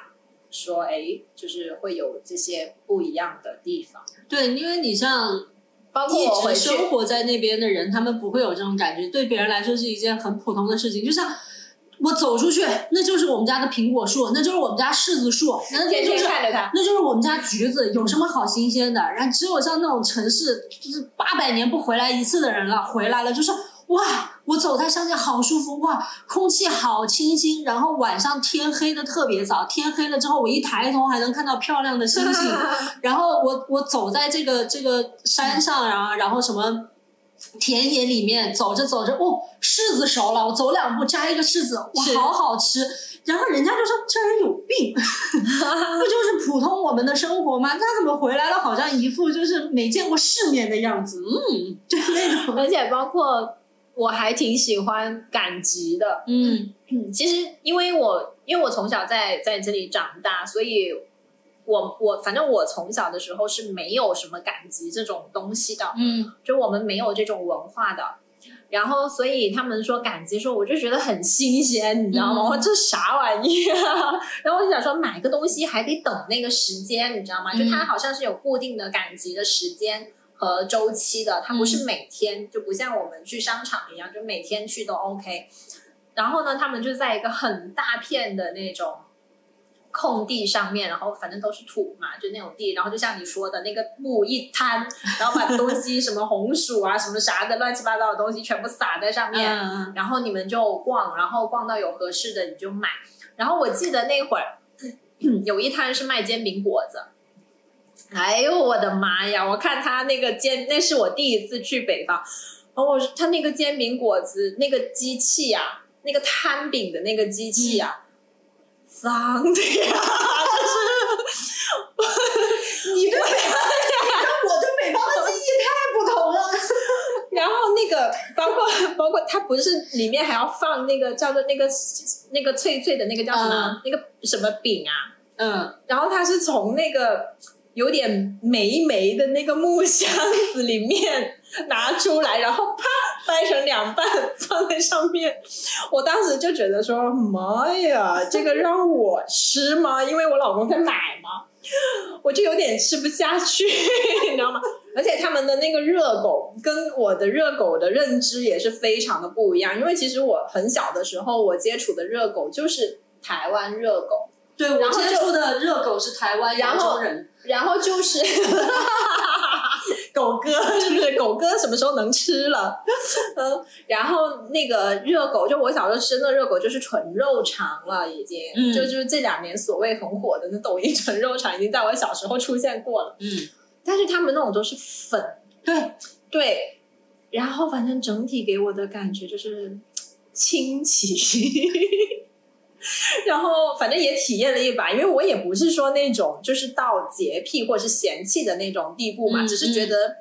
说，哎，就是会有这些不一样的地方，对，因为你像包括一直生活在那边的人，他们不会有这种感觉，对别人来说是一件很普通的事情。就像我走出去，那就是我们家的苹果树，那就是我们家柿子树，那就是天看着它，那就是我们家橘子，有什么好新鲜的？然后只有像那种城市，就是八百年不回来一次的人了，回来了就说哇，我走在乡间好舒服，哇，空气好清新。然后晚上天黑的特别早，天黑了之后，我一抬头还能看到漂亮的星星。然后我我走在这个这个山上啊，然后什么。田野里面走着走着，哦，柿子熟了，我走两步摘一个柿子，哇，好好吃。然后人家就说这人有病，不就是普通我们的生活吗？他怎么回来了，好像一副就是没见过世面的样子？嗯，就是那种，而且包括我还挺喜欢赶集的。嗯嗯，其实因为我因为我从小在在这里长大，所以我我反正我从小的时候是没有什么赶集这种东西的，嗯就我们没有这种文化的。然后，所以他们说赶集说，我就觉得很新鲜，你知道吗？嗯我说这啥玩意啊？然后我就想说，买个东西还得等那个时间，你知道吗？就它好像是有固定的赶集的时间和周期的，它不是每天，就不像我们去商场一样，就每天去都 OK。然后呢，他们就在一个很大片的那种空地上面，然后反正都是土嘛，就那种地，然后就像你说的那个布一摊，然后把东西什么红薯啊什么啥的乱七八糟的东西全部撒在上面，嗯然后你们就逛，然后逛到有合适的你就买。然后我记得那会儿 有一摊是卖煎饼果子，哎呦我的妈呀！我看他那个煎，那是我第一次去北方，然后我他那个煎饼果子那个机器呀、那个摊饼的那个机器呀、脏的呀，就是你对北方 跟我对北方的记忆太不同了。然后那个包括包括它不是里面还要放那个叫做那个那个脆脆的那个叫什么、那个什么饼啊，嗯，然后它是从那个有点霉霉的那个木箱子里面拿出来，然后啪掰成两半放在上面。我当时就觉得说，妈呀，这个让我吃吗？因为我老公在买嘛，我就有点吃不下去，你知道吗？而且他们的那个热狗跟我的热狗的认知也是非常的不一样，因为其实我很小的时候我接触的热狗就是台湾热狗。对我然后接触的热狗是台湾扬然后州人，然后就是 狗哥，是不是？狗哥什么时候能吃了？嗯，然后那个热狗，就我小时候吃的热狗就是纯肉肠了，已经，嗯就就是这两年所谓很火的那抖音纯肉肠，已经在我小时候出现过了。嗯，但是他们那种都是粉，对，对，然后反正整体给我的感觉就是 清奇。然后反正也体验了一把，因为我也不是说那种就是到洁癖或者是嫌弃的那种地步嘛，嗯只是觉得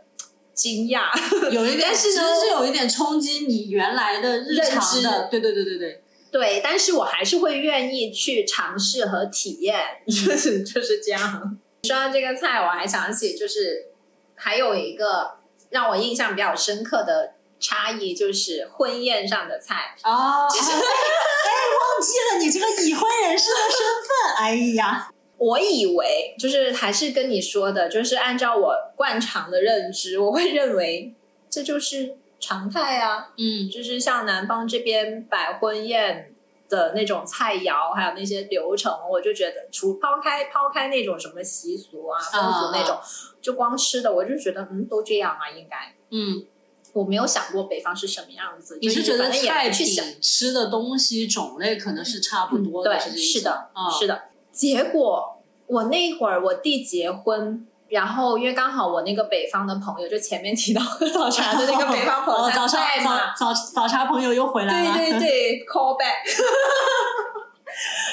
惊讶。有一点，但是其实是有一点冲击你原来的日常认的，对对对对对，对，但是我还是会愿意去尝试和体验，就是就是这样。说到这个菜，我还想起就是还有一个让我印象比较深刻的差异，就是婚宴上的菜。哦，记了你这个已婚人士的身份，哎呀，我以为就是还是跟你说的，就是按照我惯常的认知，我会认为这就是常态啊。嗯就是像南方这边摆婚宴的那种菜肴，还有那些流程，我就觉得除抛开抛开那种什么习俗啊、风俗那种，就光吃的，我就觉得嗯都这样啊，应该。嗯，我没有想过北方是什么样子，你是觉得菜去想，品吃的东西种类可能是差不多的，是的，啊，是的。结果我那会儿我弟结婚。然后，因为刚好我那个北方的朋友，就前面提到喝早茶的那个北方朋友早茶在嘛，早早早茶朋友又回来了，对对对，call back。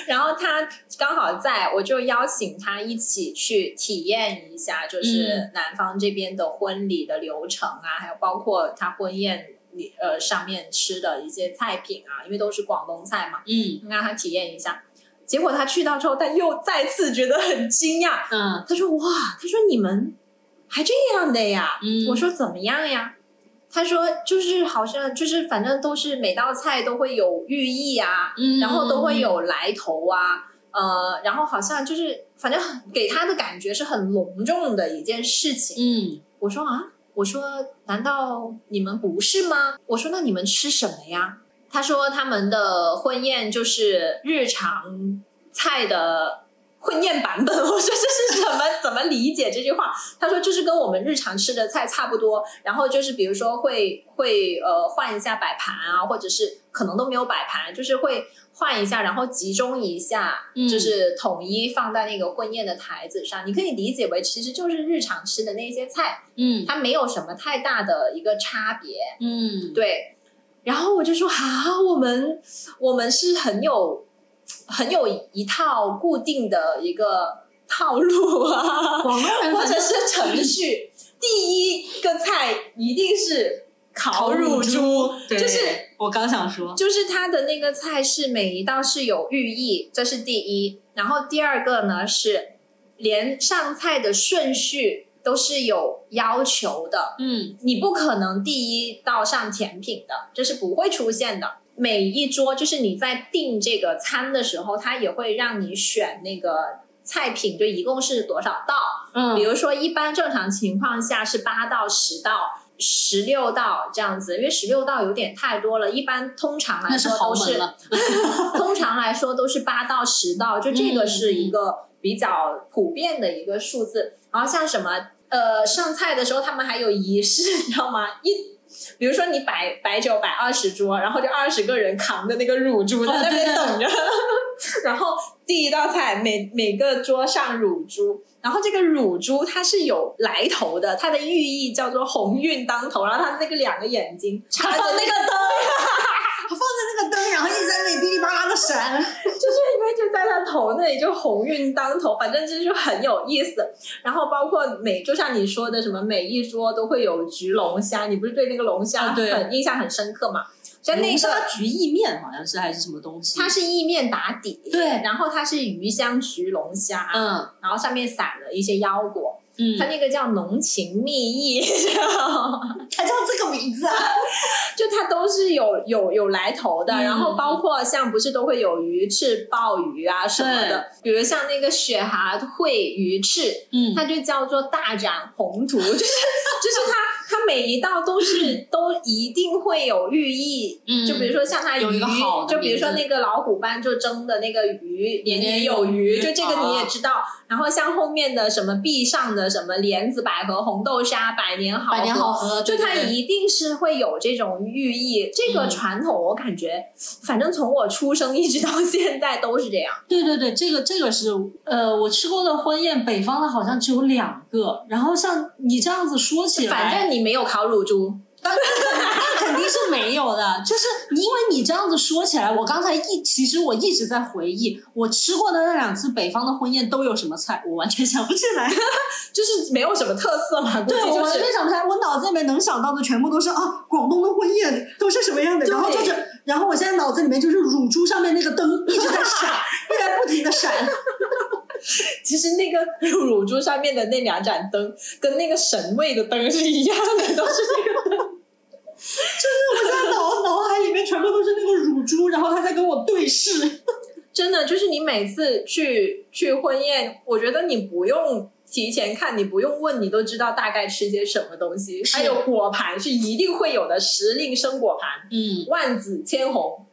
然后他刚好在，我就邀请他一起去体验一下，就是南方这边的婚礼的流程啊，还有包括他婚宴里呃上面吃的一些菜品啊，因为都是广东菜嘛，嗯让他体验一下。结果他去到之后，他又再次觉得很惊讶，嗯他说：“哇，他说你们还这样的呀？”嗯，我说怎么样呀？他说就是好像就是反正都是每道菜都会有寓意啊，嗯，然后都会有来头啊，呃，然后好像就是反正给他的感觉是很隆重的一件事情。嗯我说啊，我说难道你们不是吗？我说那你们吃什么呀？他说他们的婚宴就是日常菜的婚宴版本。我说这是什么？怎么理解这句话？他说就是跟我们日常吃的菜差不多，然后就是比如说会会呃换一下摆盘啊，或者是可能都没有摆盘，就是会换一下，然后集中一下，嗯就是统一放在那个婚宴的台子上。你可以理解为其实就是日常吃的那些菜，嗯它没有什么太大的一个差别。嗯，对，然后我就说啊，我们我们是很有很有一套固定的一个套路啊，或者是程序。第一个菜一定是烤乳猪，对就是我刚想说，就是它的那个菜是每一道是有寓意，这是第一。然后第二个呢是连上菜的顺序都是有要求的，嗯你不可能第一道上甜品的，这是不会出现的。每一桌就是你在订这个餐的时候，它也会让你选那个菜品，就一共是多少道。嗯比如说，一般正常情况下是八到十道，十六道这样子，因为十六道有点太多了，一般通常来说都是。通常来说都是八到十道，就这个是一个比较普遍的一个数字。然后像什么呃上菜的时候，他们还有仪式，你知道吗？一比如说你摆摆酒摆二十桌，然后就二十个人扛着那个乳猪在那边等着，然后第一道菜每每个桌上乳猪。然后这个乳猪它是有来头的，它的寓意叫做鸿运当头。然后它那个两个眼睛插着那个灯，他放着那个灯，然后一直在那里噼里啪啦的闪。就是因为就在他头那里就鸿运当头，反正就是很有意思。然后包括每就像你说的，什么每一桌都会有焗龙虾，你不是对那个龙虾很印象很深刻嘛？像那个焗意面好像是还是什么东西？它是意面打底，对然后它是鱼香焗龙虾，嗯然后上面撒了一些腰果，嗯。他那个叫浓情蜜意，他叫这个名字啊？就他都是有有有来头的，嗯。然后包括像不是都会有鱼翅、鲍鱼啊什么的，比如像那个雪蛤烩鱼翅，嗯。它就叫做大展宏图，就是 就是它它每一道都是 都一定会有寓意，嗯就比如说像它鱼有一个好，的就比如说名字那个老虎斑就蒸的那个鱼年年有余，就这个你也知道。然后像后面的什么壁上的什么莲子百合红豆沙百年好合，百年好合，就它对对对一定是会有这种寓意。这个嗯传统我感觉，反正从我出生一直到 现在都是这样。对对对，这个这个是呃，我吃过的婚宴，北方的好像只有两个。然后像你这样子说起来，反正你没有烤乳猪，那肯定是没有的。就是因为你这样子说起来，我刚才一其实我一直在回忆我吃过的那两次北方的婚宴都有什么菜，我完全想不起来。就是没有什么特色嘛，估对，我完全想不起来，我脑子里面能想到的全部都是啊，广东的婚宴都是什么样的，然后就是，然后我现在脑子里面就是乳猪上面那个灯一直在闪，一直在不停的闪。其实那个乳猪上面的那两盏灯，跟那个神位的灯是一样的，都是那个灯。我在脑脑海里面全部都是那个乳猪，然后他在跟我对视。真的，就是你每次去去婚宴，我觉得你不用提前看，你不用问，你都知道大概吃些什么东西。还有果盘是一定会有的，时令生果盘。嗯万紫千红，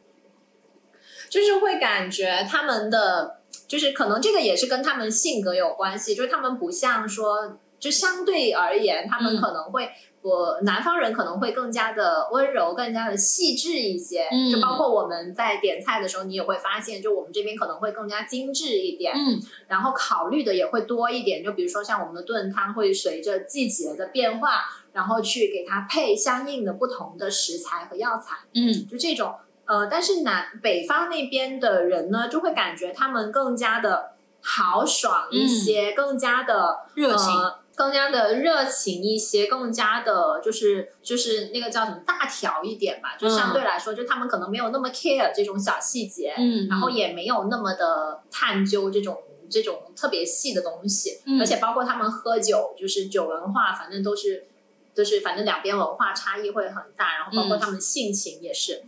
就是会感觉他们的，就是可能这个也是跟他们性格有关系，就是他们不像说，就相对而言，他们嗯可能会。我南方人可能会更加的温柔，更加的细致一些。嗯就包括我们在点菜的时候，你也会发现，就我们这边可能会更加精致一点，嗯然后考虑的也会多一点。就比如说像我们的炖汤，会随着季节的变化，然后去给它配相应的不同的食材和药材。嗯就这种呃，但是南北方那边的人呢，就会感觉他们更加的豪爽一些，更加的热情呃更加的热情一些，更加的就是就是那个叫什么大条一点吧，就相对来说，就他们可能没有那么 care 这种小细节，嗯，然后也没有那么的探究这种这种特别细的东西，嗯而且包括他们喝酒，就是酒文化，反正都是就是反正两边文化差异会很大，然后包括嗯他们性情也是，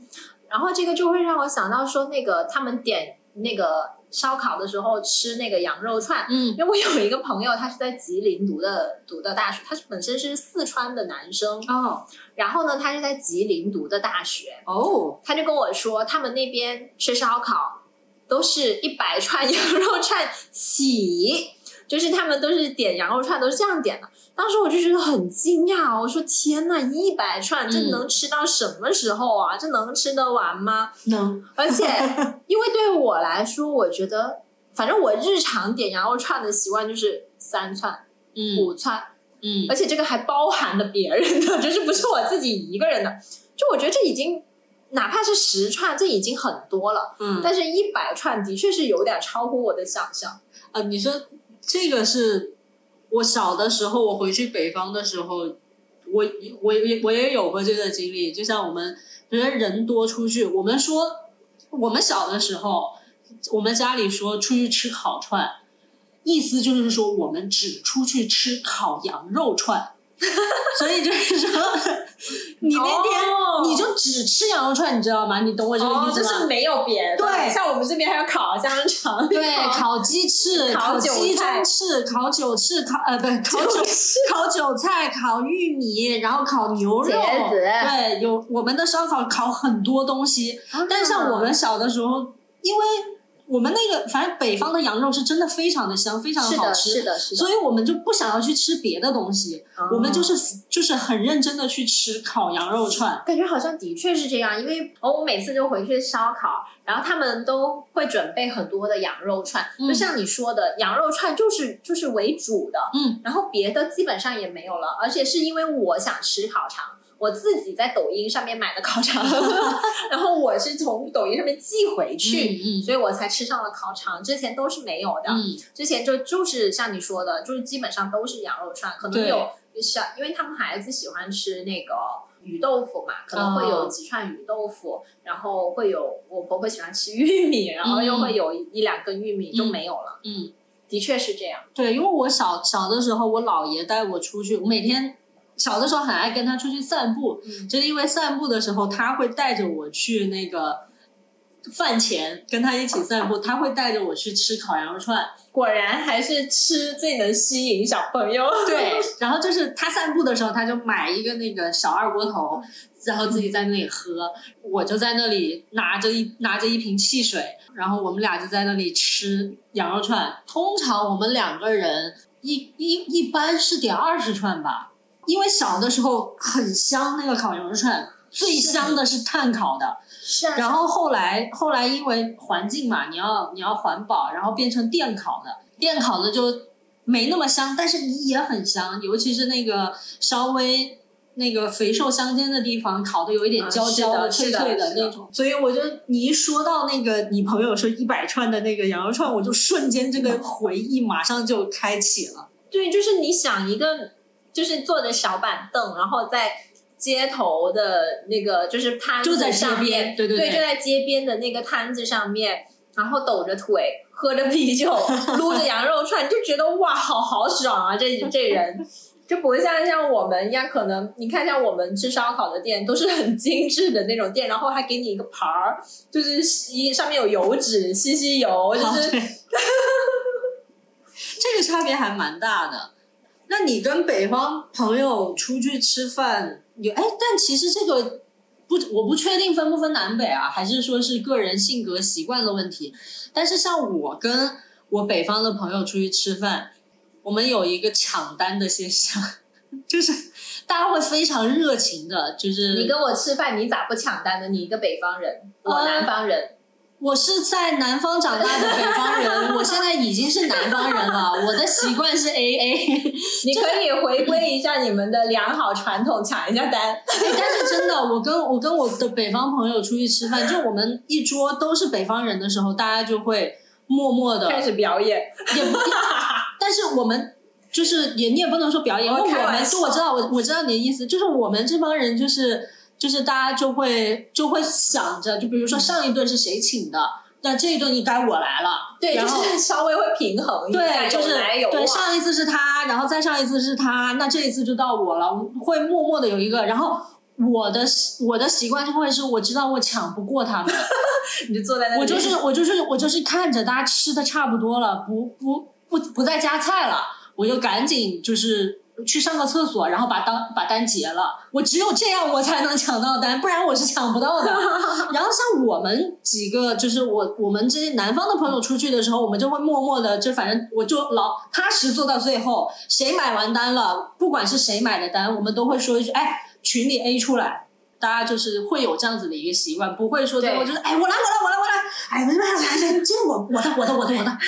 然后这个就会让我想到说，那个他们点那个烧烤的时候吃那个羊肉串。嗯。因为我有一个朋友，他是在吉林读的读的大学，他是本身是四川的男生，哦。然后呢，他是在吉林读的大学，哦。他就跟我说，他们那边吃烧烤都是一百串 羊肉串起，就是他们都是点羊肉串都是这样点的。当时我就觉得很惊讶，我说天呐，一百串这嗯能吃到什么时候啊？这能吃得完吗？能而且，因为对我来说，我觉得反正我日常点羊肉串的习惯就是三串、嗯五串，嗯而且这个还包含了别人的，就是不是我自己一个人的。就我觉得这已经，哪怕是十串，这已经很多了。嗯但是，一百串的确是有点超乎我的想象。啊，你说这个是我小的时候，我回去北方的时候，我我也我也有过这个经历。就像我们人人多出去，我们说我们小的时候，我们家里说出去吃烤串，意思就是说我们只出去吃烤羊肉串。所以就是说，你那天、哦你就只只吃羊肉串，你知道吗？你懂我这个哦，意思吗？就是没有别的。对像我们这边还有烤香肠，对，烤鸡翅、烤鸡菜中翅、烤韭翅、烤呃不烤韭烤韭菜、烤玉米，然后烤牛肉。对，有我们的烧烤烤很多东西，但是像我们小的时候，因为我们那个反正北方的羊肉是真的非常的香，非常的，好吃。是的，是的，所以我们就不想要去吃别的东西，我们就是就是很认真的去吃烤羊肉串。感觉好像的确是这样，因为哦，我每次就回去烧烤，然后他们都会准备很多的羊肉串，嗯。就像你说的，羊肉串就是就是为主的，嗯，然后别的基本上也没有了，而且是因为我想吃烤肠。我自己在抖音上面买的烤肠，然后我是从抖音上面寄回去，嗯嗯所以我才吃上了烤肠。之前都是没有的，嗯，之前就就是像你说的，就是基本上都是羊肉串，可能对有小因为他们孩子喜欢吃那个鱼豆腐嘛，可能会有哦几串鱼豆腐，然后会有我婆婆喜欢吃玉米，然后又会有一一两根玉米就没有了。嗯，的确是这样。对，因为我小小的时候，我姥爷带我出去，我每天小的时候很爱跟他出去散步，嗯就是因为散步的时候，他会带着我去那个饭前跟他一起散步，他会带着我去吃烤羊肉串。果然还是吃最能吸引小朋友。对，然后就是他散步的时候，他就买一个那个小二锅头，然后自己在那里喝，我就在那里拿着一拿着一瓶汽水，然后我们俩就在那里吃羊肉串。通常我们两个人一一一般是点二十串吧，因为小的时候很香，那个烤羊肉串最香的是炭烤的。是啊，然后后来后来因为环境嘛，你要你要环保，然后变成电烤的，电烤的就没那么香，但是你也很香，尤其是那个稍微那个肥瘦相间的地方，烤的有一点啊焦焦的脆脆的那种。所以我就你一说到那个你朋友说一百串的那个羊肉串，我就瞬间这个回忆马上就开启了。对，就是你想一个，就是坐着小板凳，然后在街头的那个就是摊子就在街上面，边对对对就在街边的那个摊子上面，然后抖着腿，喝着啤酒，撸着羊肉串，就觉得哇，好好爽啊！这这人。就不会像像我们一样，可能你看像我们吃烧烤的店都是很精致的那种店，然后还给你一个盘儿，就是吸上面有油脂，吸吸油，就是 这个差别还蛮大的。那你跟北方朋友出去吃饭，有哎，但其实这个不，我不确定分不分南北啊，还是说是个人性格习惯的问题。但是像我跟我北方的朋友出去吃饭，我们有一个抢单的现象，就是大家会非常热情的，就是你跟我吃饭，你咋不抢单呢？你一个北方人，我呃南方人，我是在南方长大的北方人，我现在已经是南方人了，我的习惯是 A A。你可以回归一下你们的良好传统，抢一下单。哎，但是真的，我跟我跟我的北方朋友出去吃饭，就我们一桌都是北方人的时候，大家就会默默的，开始表演，也不，但是我们就是也你也不能说表演，因为我们哦开玩笑我知道我我知道你的意思，就是我们这帮人就是就是大家就会就会想着，就比如说上一顿是谁请的，那这一顿应该我来了，对，就然后是稍微会平衡一下，对，就是对，上一次是他，然后再上一次是他，那这一次就到我了，会默默的有一个，然后我的我的习惯就会是我知道我抢不过他们，你就坐在那里，我就是我就是我就是看着大家吃的差不多了，不不不不再加菜了，我就赶紧就是去上个厕所，然后把单把单结了。我只有这样我才能抢到单，不然我是抢不到的。然后像我们几个，就是我我们这些南方的朋友出去的时候，我们就会默默的，就反正我就老踏实做到最后。谁买完单了，不管是谁买的单，我们都会说一句：“哎，群里 A 出来。”大家就是会有这样子的一个习惯，不会说最后对就是哎，我来，我来，我来，我来，哎，没办法，这这我我的，我的，我的，我的。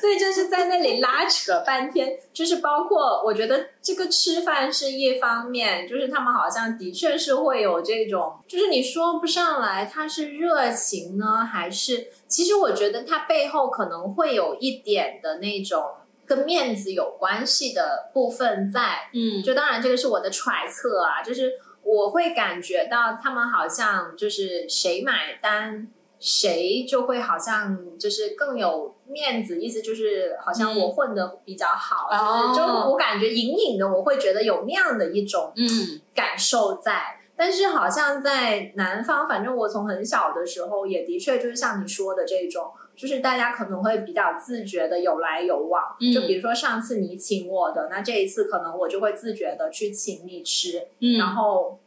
对，就是在那里拉扯半天，就是包括我觉得这个吃饭是一方面，就是他们好像的确是会有这种，就是你说不上来他是热情呢，还是其实我觉得他背后可能会有一点的那种跟面子有关系的部分在，嗯，就当然这个是我的揣测啊，就是我会感觉到他们好像就是谁买单。谁就会好像就是更有面子，意思就是好像我混的比较好，哦就是就我感觉隐隐的我会觉得有那样的一种嗯。感受在，但是好像在南方，反正我从很小的时候也的确就是像你说的这种，就是大家可能会比较自觉的有来有往。嗯。就比如说上次你请我的，那这一次可能我就会自觉的去请你吃，嗯。然后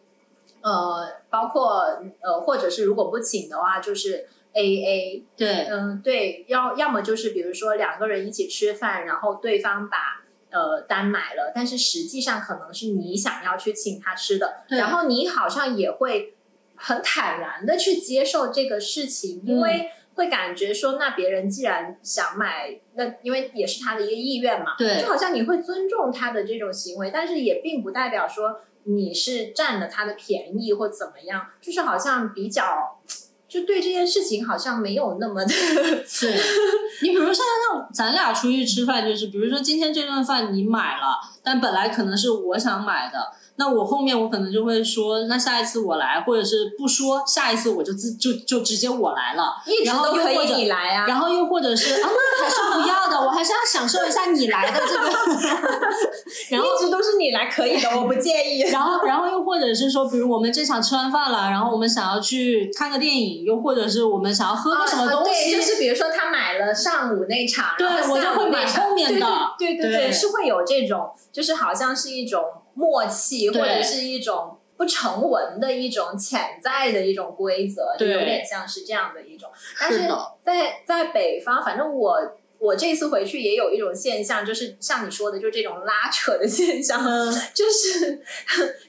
呃，包括呃，或者是如果不请的话，就是 A A。对，嗯，对，要要么就是比如说两个人一起吃饭，然后对方把呃单买了，但是实际上可能是你想要去请他吃的，对然后你好像也会很坦然的去接受这个事情，因嗯为会感觉说，那别人既然想买，那因为也是他的一个意愿嘛，对就好像你会尊重他的这种行为，但是也并不代表说你是占了他的便宜或怎么样，就是好像比较。就对这件事情好像没有那么的 是 你比如像像咱俩出去吃饭，就是比如说今天这顿饭你买了，但本来可能是我想买的，那我后面我可能就会说，那下一次我来，或者是不说，下一次我就自就就直接我来了，一直然后都可以又或者你来啊，然后又或者是啊，那还是不要的，我还是要享受一下你来的这个，然后一直都是你来可以的，我不介意。然后，然后又或者是说，比如我们这场吃完饭了，然后我们想要去看个电影，又或者是我们想要喝个什么东啊对，西，就是比如说他买了上午那场，对我就会买后面的对对对是会有这种，就是好像是一种默契，或者是一种不成文的一种潜在的一种规则，就有点像是这样的一种。但是是在在北方，反正我。我这次回去也有一种现象，就是像你说的，就这种拉扯的现象，嗯。就是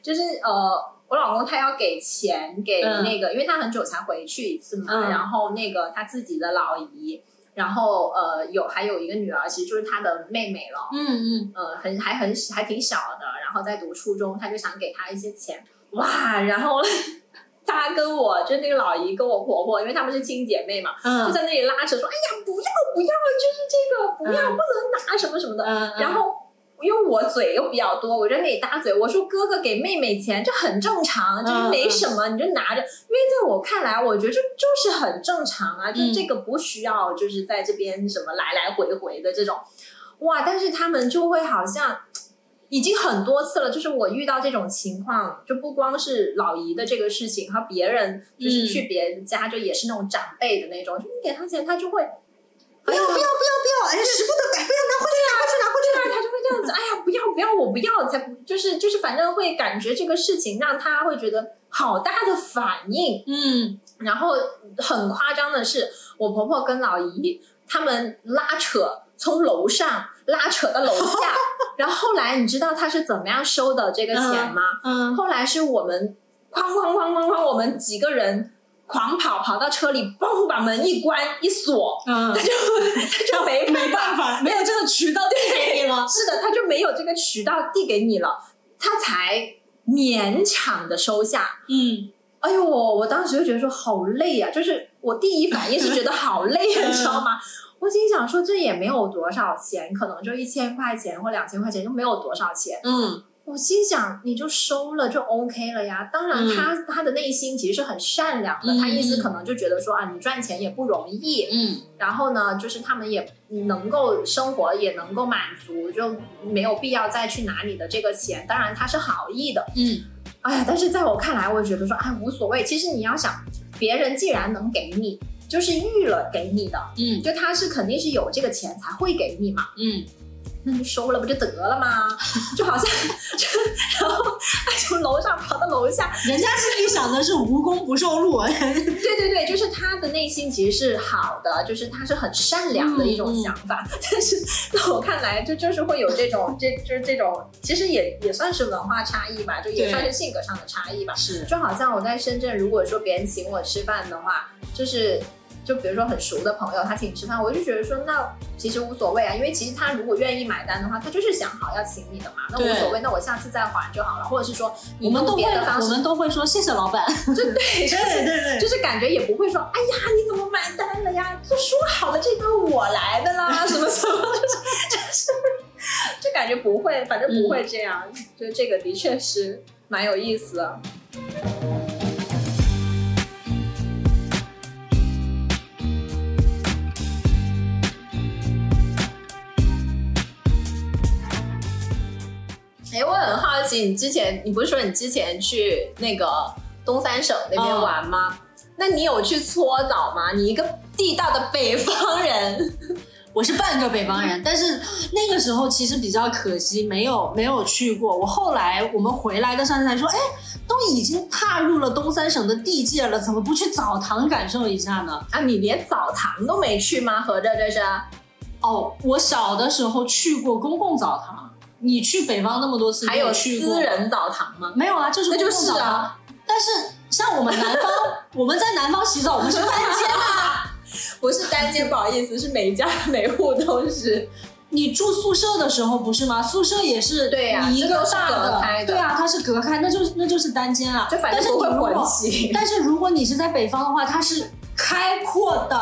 就是呃，我老公他要给钱给嗯。那个，因为他很久才回去一次嘛，嗯。然后那个他自己的老姨，然后呃有还有一个女儿，其实就是他的妹妹了，嗯嗯，呃，很还很还挺小的，然后在读初中，他就想给她一些钱，哇，然后 他跟我就那个老姨跟我婆婆，因为她们是亲姐妹嘛，就嗯在那里拉扯说，哎呀，不要不要，就是这个不要、嗯不能拿什么什么的，嗯，然后因为我嘴又比较多，我就在那里搭嘴，我说哥哥给妹妹钱，这很正常，就是没什么，你就拿着。因为在我看来，我觉得这就是很正常啊，就嗯这个不需要就是在这边什么来来回回的这种，哇！但是他们就会好像。已经很多次了，就是我遇到这种情况，就不光是老姨的这个事情，和别人就是嗯去别人家，就也是那种长辈的那种，就你给他钱，他就会不要不要不要不要，哎呀，舍不得买，不要拿回去拿回去拿这样子，哎呀，不要不要，我不要，才不就是就是，反正会感觉这个事情让他会觉得好大的反应。嗯然后很夸张的是，我婆婆跟老姨他们拉扯，从楼上拉扯到楼下，然后后来你知道他是怎么样收的这个钱吗？嗯，后来是我们哐哐哐哐哐，我们几个人狂跑跑到车里，嘣把门一关一锁，嗯，他就他就没没办法，没有这个渠道递给你了。是的，他就没有这个渠道递给你了，他才勉强的收下。嗯哎呦，我当时就觉得说好累啊，就是我第一反应是觉得好累啊，你知道吗？我心想说这也没有多少钱，可能就一千块钱或两千块钱，就没有多少钱。嗯我心想你就收了就 OK 了呀。当然他，他、的内心其实是很善良的，嗯他意思可能就觉得说啊，你赚钱也不容易，嗯。然后呢，就是他们也能够生活，也能够满足，就没有必要再去拿你的这个钱。当然他是好意的，嗯。哎呀，但是在我看来，我觉得说，哎，无所谓。其实你要想，别人既然能给你，就是预了给你的，嗯。就他是肯定是有这个钱才会给你嘛，嗯那就收了不就得了吗？就好像 就然后他从楼上跑到楼下，人家心里想的是无功不受禄。对对对，就是他的内心其实是好的，就是他是很善良的一种想法。但是在我看来，就就是会有这种这就是这种，其实也也算是文化差异吧，就也算是性格上的差异吧。是，就好像我在深圳，如果说别人请我吃饭的话，就是就比如说很熟的朋友，他请你吃饭，我就觉得说那其实无所谓啊，因为其实他如果愿意买单的话，他就是想好要请你的嘛，那无所谓，那我下次再还就好了，或者是说我们都会我们都会说谢谢老板。就对，就是对对就是感觉也不会说，哎呀，你怎么买单了呀？就说好了，这顿我来的啦，什么什么，就是就是，就感觉不会，反正不会这样。就这个的确是蛮有意思的。奇，你之前你不是说你之前去那个东三省那边玩吗？那你有去搓澡吗？你一个地道的北方人，我是半个北方人，但是那个时候其实比较可惜，没有没有去过。我后来我们回来的时候才说，哎，都已经踏入了东三省的地界了，怎么不去澡堂感受一下呢？啊，你连澡堂都没去吗？合着这是？哦，我小的时候去过公共澡堂。你去北方那么多次，还有去私人澡堂吗？没有啊，就是那就是啊。但是像我们南方，我们在南方洗澡，我们是单间啊，不是单间，不好意思，是每家每户都是。你住宿舍的时候不是吗？宿舍也是对呀，一个大的，对啊，它是隔开，那就是那就是单间啊。就反正不会混洗。但是如果你是在北方的话，它是开阔的。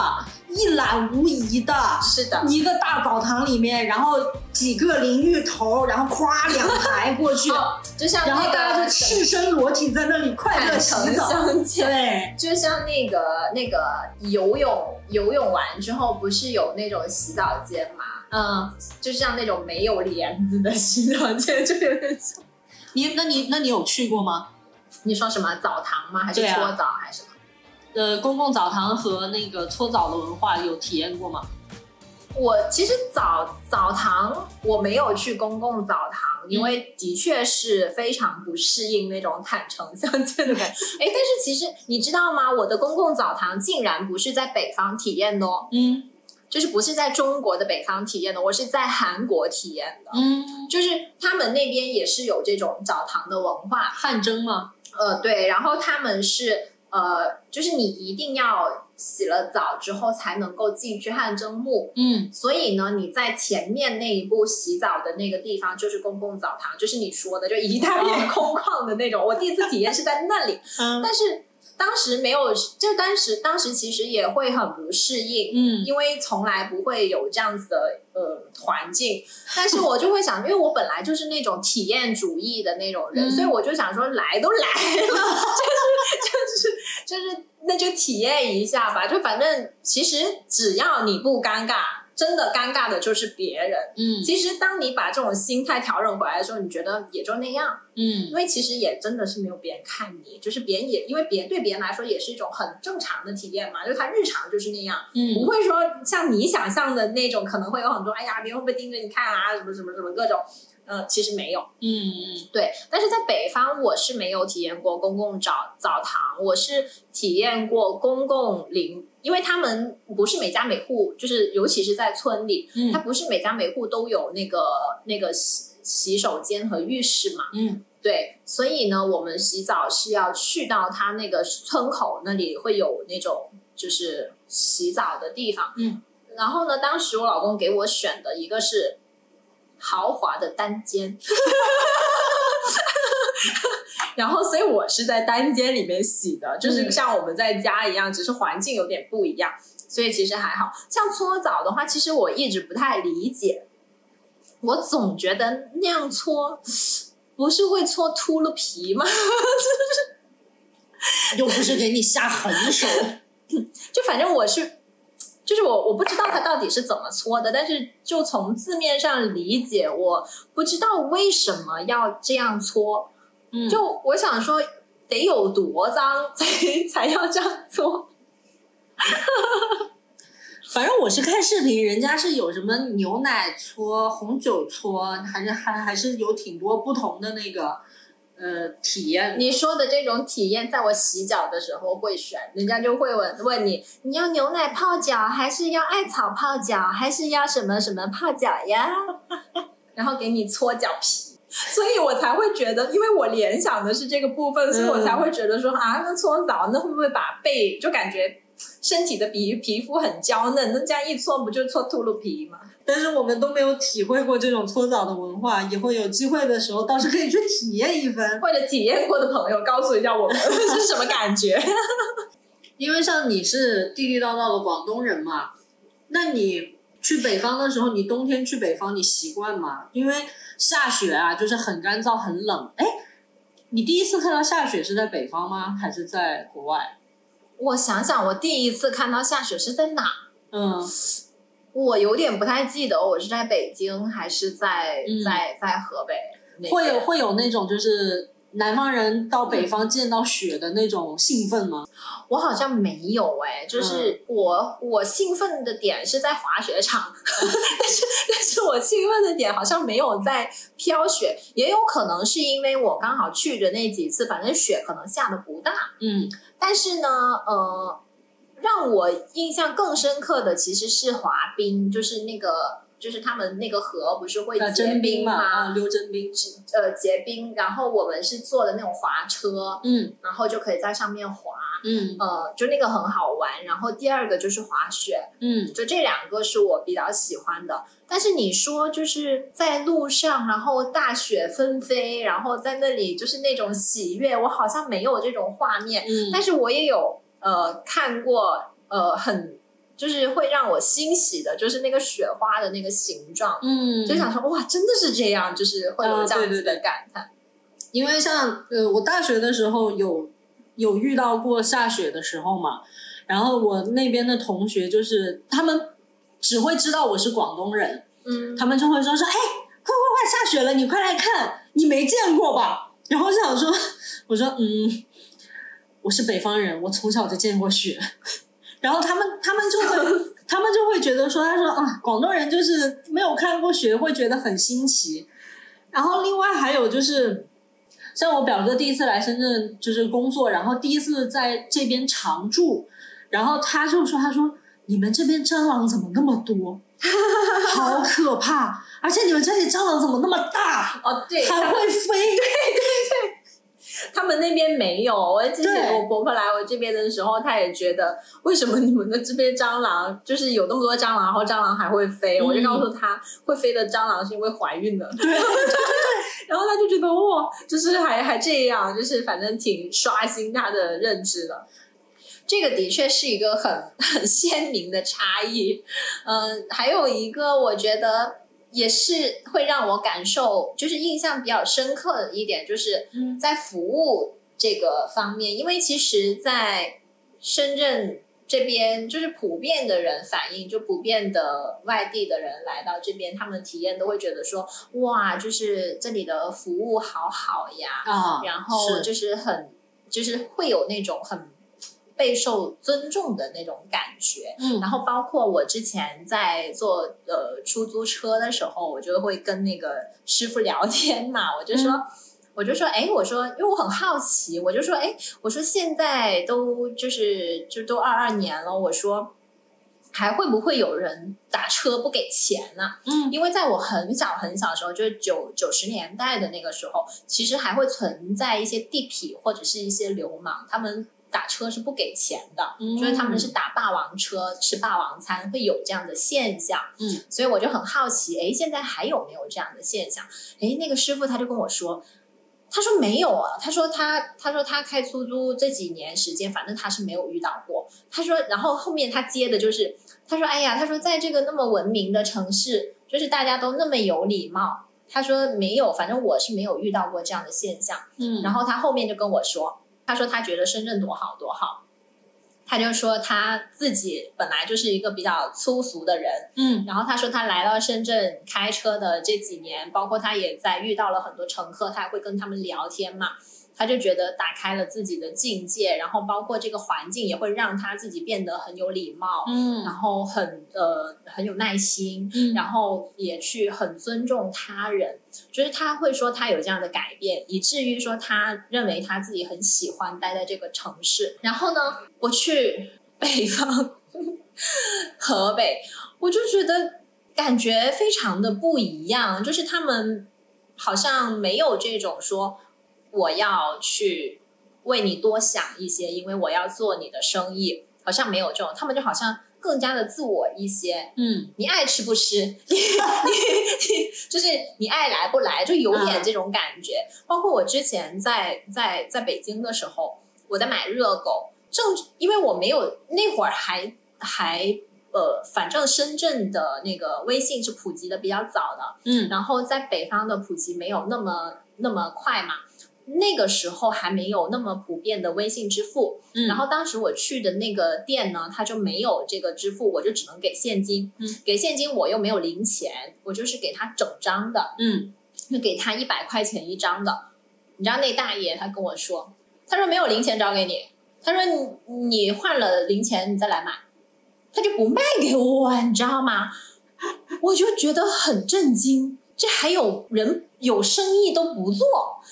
一览无遗的，是的，一个大澡堂里面，然后几个淋浴头，然后夸两排过去，就像然后大家就赤身裸体在那里快乐洗澡，对，就像那个那个游泳游泳完之后不是有那种洗澡间吗？嗯，就像那种没有帘子的洗澡间，就有点像。你那你那你有去过吗？你说什么澡堂吗？还是搓澡还是什么？呃，公共澡堂和那个搓澡的文化有体验过吗？我其实澡澡堂我没有去公共澡堂，因为的确是非常不适应那种坦诚相见的感觉。哎，但是其实你知道吗？我的公共澡堂竟然不是在北方体验的哦，嗯，就是不是在中国的北方体验的，我是在韩国体验的，嗯，就是他们那边也是有这种澡堂的文化，汗蒸吗？呃，对，然后他们是。呃，就是你一定要洗了澡之后才能够进去汗蒸木，嗯，所以呢，你在前面那一步洗澡的那个地方就是公共澡堂，就是你说的就一大片空旷的那种。我第一次体验是在那里，但是。当时没有，就当时当时其实也会很不适应，嗯，因为从来不会有这样子的呃环境。但是我就会想，因为我本来就是那种体验主义的那种人，所以我就想说，来都来了，就是 就是就是，那就体验一下吧。就反正其实只要你不尴尬。真的尴尬的就是别人。嗯，其实当你把这种心态调整回来的时候，你觉得也就那样。嗯，因为其实也真的是没有别人看你，就是别人也因为别对别人来说也是一种很正常的体验嘛，就他日常就是那样，嗯，不会说像你想象的那种，可能会有很多，哎呀，别人会不会盯着你看啊，什么什么什么各种。嗯，其实没有。嗯嗯，对。但是在北方，我是没有体验过公共澡澡堂，我是体验过公共淋。因为他们不是每家每户，就是尤其是在村里，嗯，它不是每家每户都有那个那个洗洗手间和浴室嘛，嗯，对，所以呢，我们洗澡是要去到他那个村口那里会有那种就是洗澡的地方，嗯，然后呢，当时我老公给我选的一个是豪华的单间。然后，所以我是在单间里面洗的，就是像我们在家一样，只是环境有点不一样，所以其实还好像搓澡的话，其实我一直不太理解，我总觉得那样搓不是会搓秃了皮吗？又不是给你下狠手，就反正我是，就是我我不知道它到底是怎么搓的，但是就从字面上理解，我不知道为什么要这样搓。嗯就我想说，得有多脏才才要这样做？反正我是看视频，人家是有什么牛奶搓、红酒搓，还是还还是有挺多不同的那个呃体验。你说的这种体验，在我洗脚的时候会选，人家就会问问你，你要牛奶泡脚，还是要艾草泡脚，还是要什么什么泡脚呀？然后给你搓脚皮。所以我才会觉得，因为我联想的是这个部分，所以我才会觉得说啊，那搓澡那会不会把背就感觉身体的皮皮肤很娇嫩，那这样一搓不就搓秃噜皮吗？但是我们都没有体会过这种搓澡的文化，以后有机会的时候倒是可以去体验一番。或者体验过的朋友告诉一下我们 是什么感觉？因为像你是地地道道的广东人嘛，那你去北方的时候，你冬天去北方你习惯吗？因为。下雪啊，就是很干燥、很冷。哎，你第一次看到下雪是在北方吗？还是在国外？我想想，我第一次看到下雪是在哪？嗯，我有点不太记得，我是在北京还是在在在河北？会有会有那种就是南方人到北方见到雪的那种兴奋吗？我好像没有哎、就是我、我兴奋的点是在滑雪场，但是但是我兴奋的点好像没有在飘雪，也有可能是因为我刚好去的那几次，反正雪可能下的不大，嗯。但是呢，呃，让我印象更深刻的其实是滑冰，就是那个就是他们那个河不是会呃，结冰嘛，吗？啊，溜真冰，呃，结冰，然后我们是坐的那种滑车，嗯然后就可以在上面滑，嗯呃，就那个很好玩。然后第二个就是滑雪，嗯就这两个是我比较喜欢的。但是你说就是在路上，然后大雪纷飞，然后在那里就是那种喜悦，我好像没有这种画面。嗯，但是我也有呃看过呃很就是会让我欣喜的，就是那个雪花的那个形状，嗯，就想说哇，真的是这样，就是会有啊这样子的对对对感叹。因为像呃，我大学的时候有有遇到过下雪的时候嘛，然后我那边的同学就是他们只会知道我是广东人，嗯，他们就会说说，哎，快快快下雪了，你快来看，你没见过吧？然后就想说，我说嗯，我是北方人，我从小就见过雪。然后他们他们就会他们就会觉得说，他说啊，广东人就是没有看过雪，会觉得很新奇。然后另外还有就是，像我表哥第一次来深圳就是工作，然后第一次在这边常住，然后他就说，他说你们这边蟑螂怎么那么多？好可怕！而且你们这里蟑螂怎么那么大，哦，对，还会飞？他们那边没有。我之前我婆婆来我这边的时候，她也觉得为什么你们的这边蟑螂就是有那么多蟑螂，然后蟑螂还会飞？嗯我就告诉她，会飞的蟑螂是因为怀孕了。对，然后她就觉得哇，就是还还这样，就是反正挺刷新她的认知的。这个的确是一个很很鲜明的差异，嗯，还有一个我觉得也是会让我感受，就是印象比较深刻的一点，就是嗯。在服务这个方面，因为其实，在深圳这边，就是普遍的人反映，就普遍的外地的人来到这边，他们体验都会觉得说，哇，就是这里的服务好好呀，啊，然后就是很，就是会有那种很备受尊重的那种感觉。嗯然后包括我之前在坐呃出租车的时候，我就会跟那个师傅聊天嘛，我就说。我就说，哎，我说，因为我很好奇，我就说，哎，我说现在都就是就都二二年了，我说还会不会有人打车不给钱呢？嗯因为在我很小很小的时候，就是九九十年代的那个时候，其实还会存在一些地痞或者是一些流氓，他们打车是不给钱的，嗯就是他们是打霸王车吃霸王餐，会有这样的现象。嗯，所以我就很好奇，哎，现在还有没有这样的现象？哎，那个师傅他就跟我说。他说没有啊，他说他他说他开出租这几年时间，反正他是没有遇到过。他说，然后后面他接的就是他说：“哎呀，他说在这个那么文明的城市，就是大家都那么有礼貌。”他说没有，反正我是没有遇到过这样的现象。嗯，然后他后面就跟我说，他说他觉得深圳多好多好。他就说他自己本来就是一个比较粗俗的人，嗯然后他说他来到深圳开车的这几年，包括他也在遇到了很多乘客，他也会跟他们聊天嘛。他就觉得打开了自己的境界，然后包括这个环境也会让他自己变得很有礼貌，嗯然后很呃很有耐心，嗯然后也去很尊重他人，就是他会说他有这样的改变，以至于说他认为他自己很喜欢待在这个城市。然后呢，我去北方河北，我就觉得感觉非常的不一样，就是他们好像没有这种说我要去为你多想一些，因为我要做你的生意，好像没有这种，他们就好像更加的自我一些。嗯你爱吃不吃，你你你就是你爱来不来，就有点这种感觉。包括我之前在在在北京的时候，我在买热狗，正因为我没有那会儿还还呃，反正深圳的那个微信是普及的比较早的，嗯然后在北方的普及没有那么那么快嘛。那个时候还没有那么普遍的微信支付，嗯，然后当时我去的那个店呢，他就没有这个支付，我就只能给现金。嗯，给现金我又没有零钱，我就是给他整张的。嗯就给他一百块钱一张的。你知道那大爷他跟我说，他说没有零钱找给你，他说你你换了零钱你再来买，他就不卖给我，你知道吗？我就觉得很震惊，这还有人有生意都不做，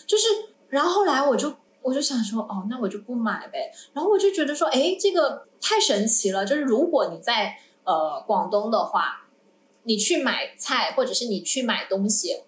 就是，然后后来我就我就想说，哦，那我就不买呗。然后我就觉得说，哎，这个太神奇了，就是如果你在呃广东的话，你去买菜或者是你去买东西。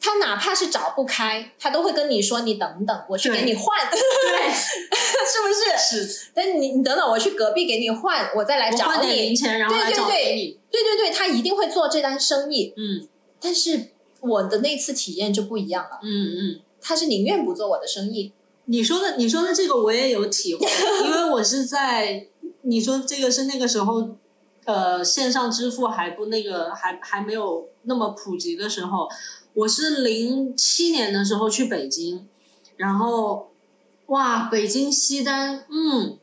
他哪怕是找不开，他都会跟你说：“你等等，我去给你换。”对，是不是？是。但你你等等，我去隔壁给你换，我再来找你。换点零钱，然后来找给你。对对对，他一定会做这单生意。嗯。但是我的那次体验就不一样了。嗯嗯。他是宁愿不做我的生意。你说的，你说的这个我也有体会，因为我是在你说这个是那个时候，呃，线上支付还不那个还还没有那么普及的时候。我是零七年的时候去北京，然后，哇，北京西单，嗯，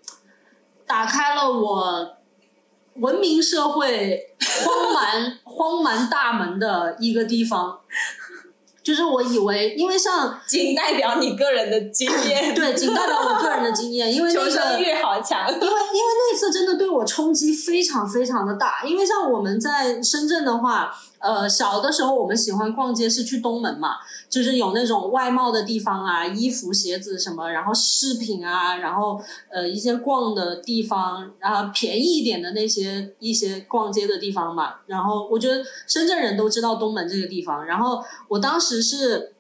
打开了我文明社会荒蛮 荒蛮大门的一个地方。就是我以为，因为像 仅代表你个人的经验，对，仅代表我个人的经验，因为求生欲好强。因为因为那次真的对我冲击非常非常的大，因为像我们在深圳的话。呃，小的时候我们喜欢逛街是去东门嘛，就是有那种外贸的地方啊，衣服、鞋子什么，然后饰品啊，然后呃一些逛的地方，然后便宜一点的那些一些逛街的地方嘛。然后我觉得深圳人都知道东门这个地方。然后我当时是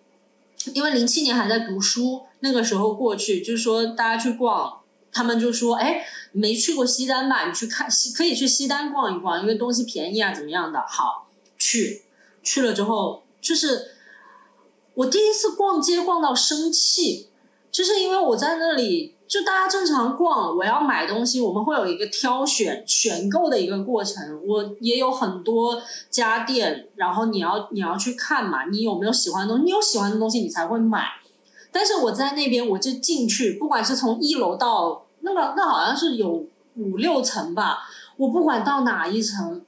因为零七年还在读书，那个时候过去就是说大家去逛，他们就说哎没去过西单吧？你去看西可以去西单逛一逛，因为东西便宜啊，怎么样的好。去去了之后，就是我第一次逛街逛到生气，就是因为我在那里，就大家正常逛，我要买东西，我们会有一个挑选选购的一个过程。我也有很多家电，然后你要你要去看嘛，你有没有喜欢的东西？你有喜欢的东西，你才会买。但是我在那边，我就进去，不管是从一楼到那个，那好像是有五六层吧，我不管到哪一层，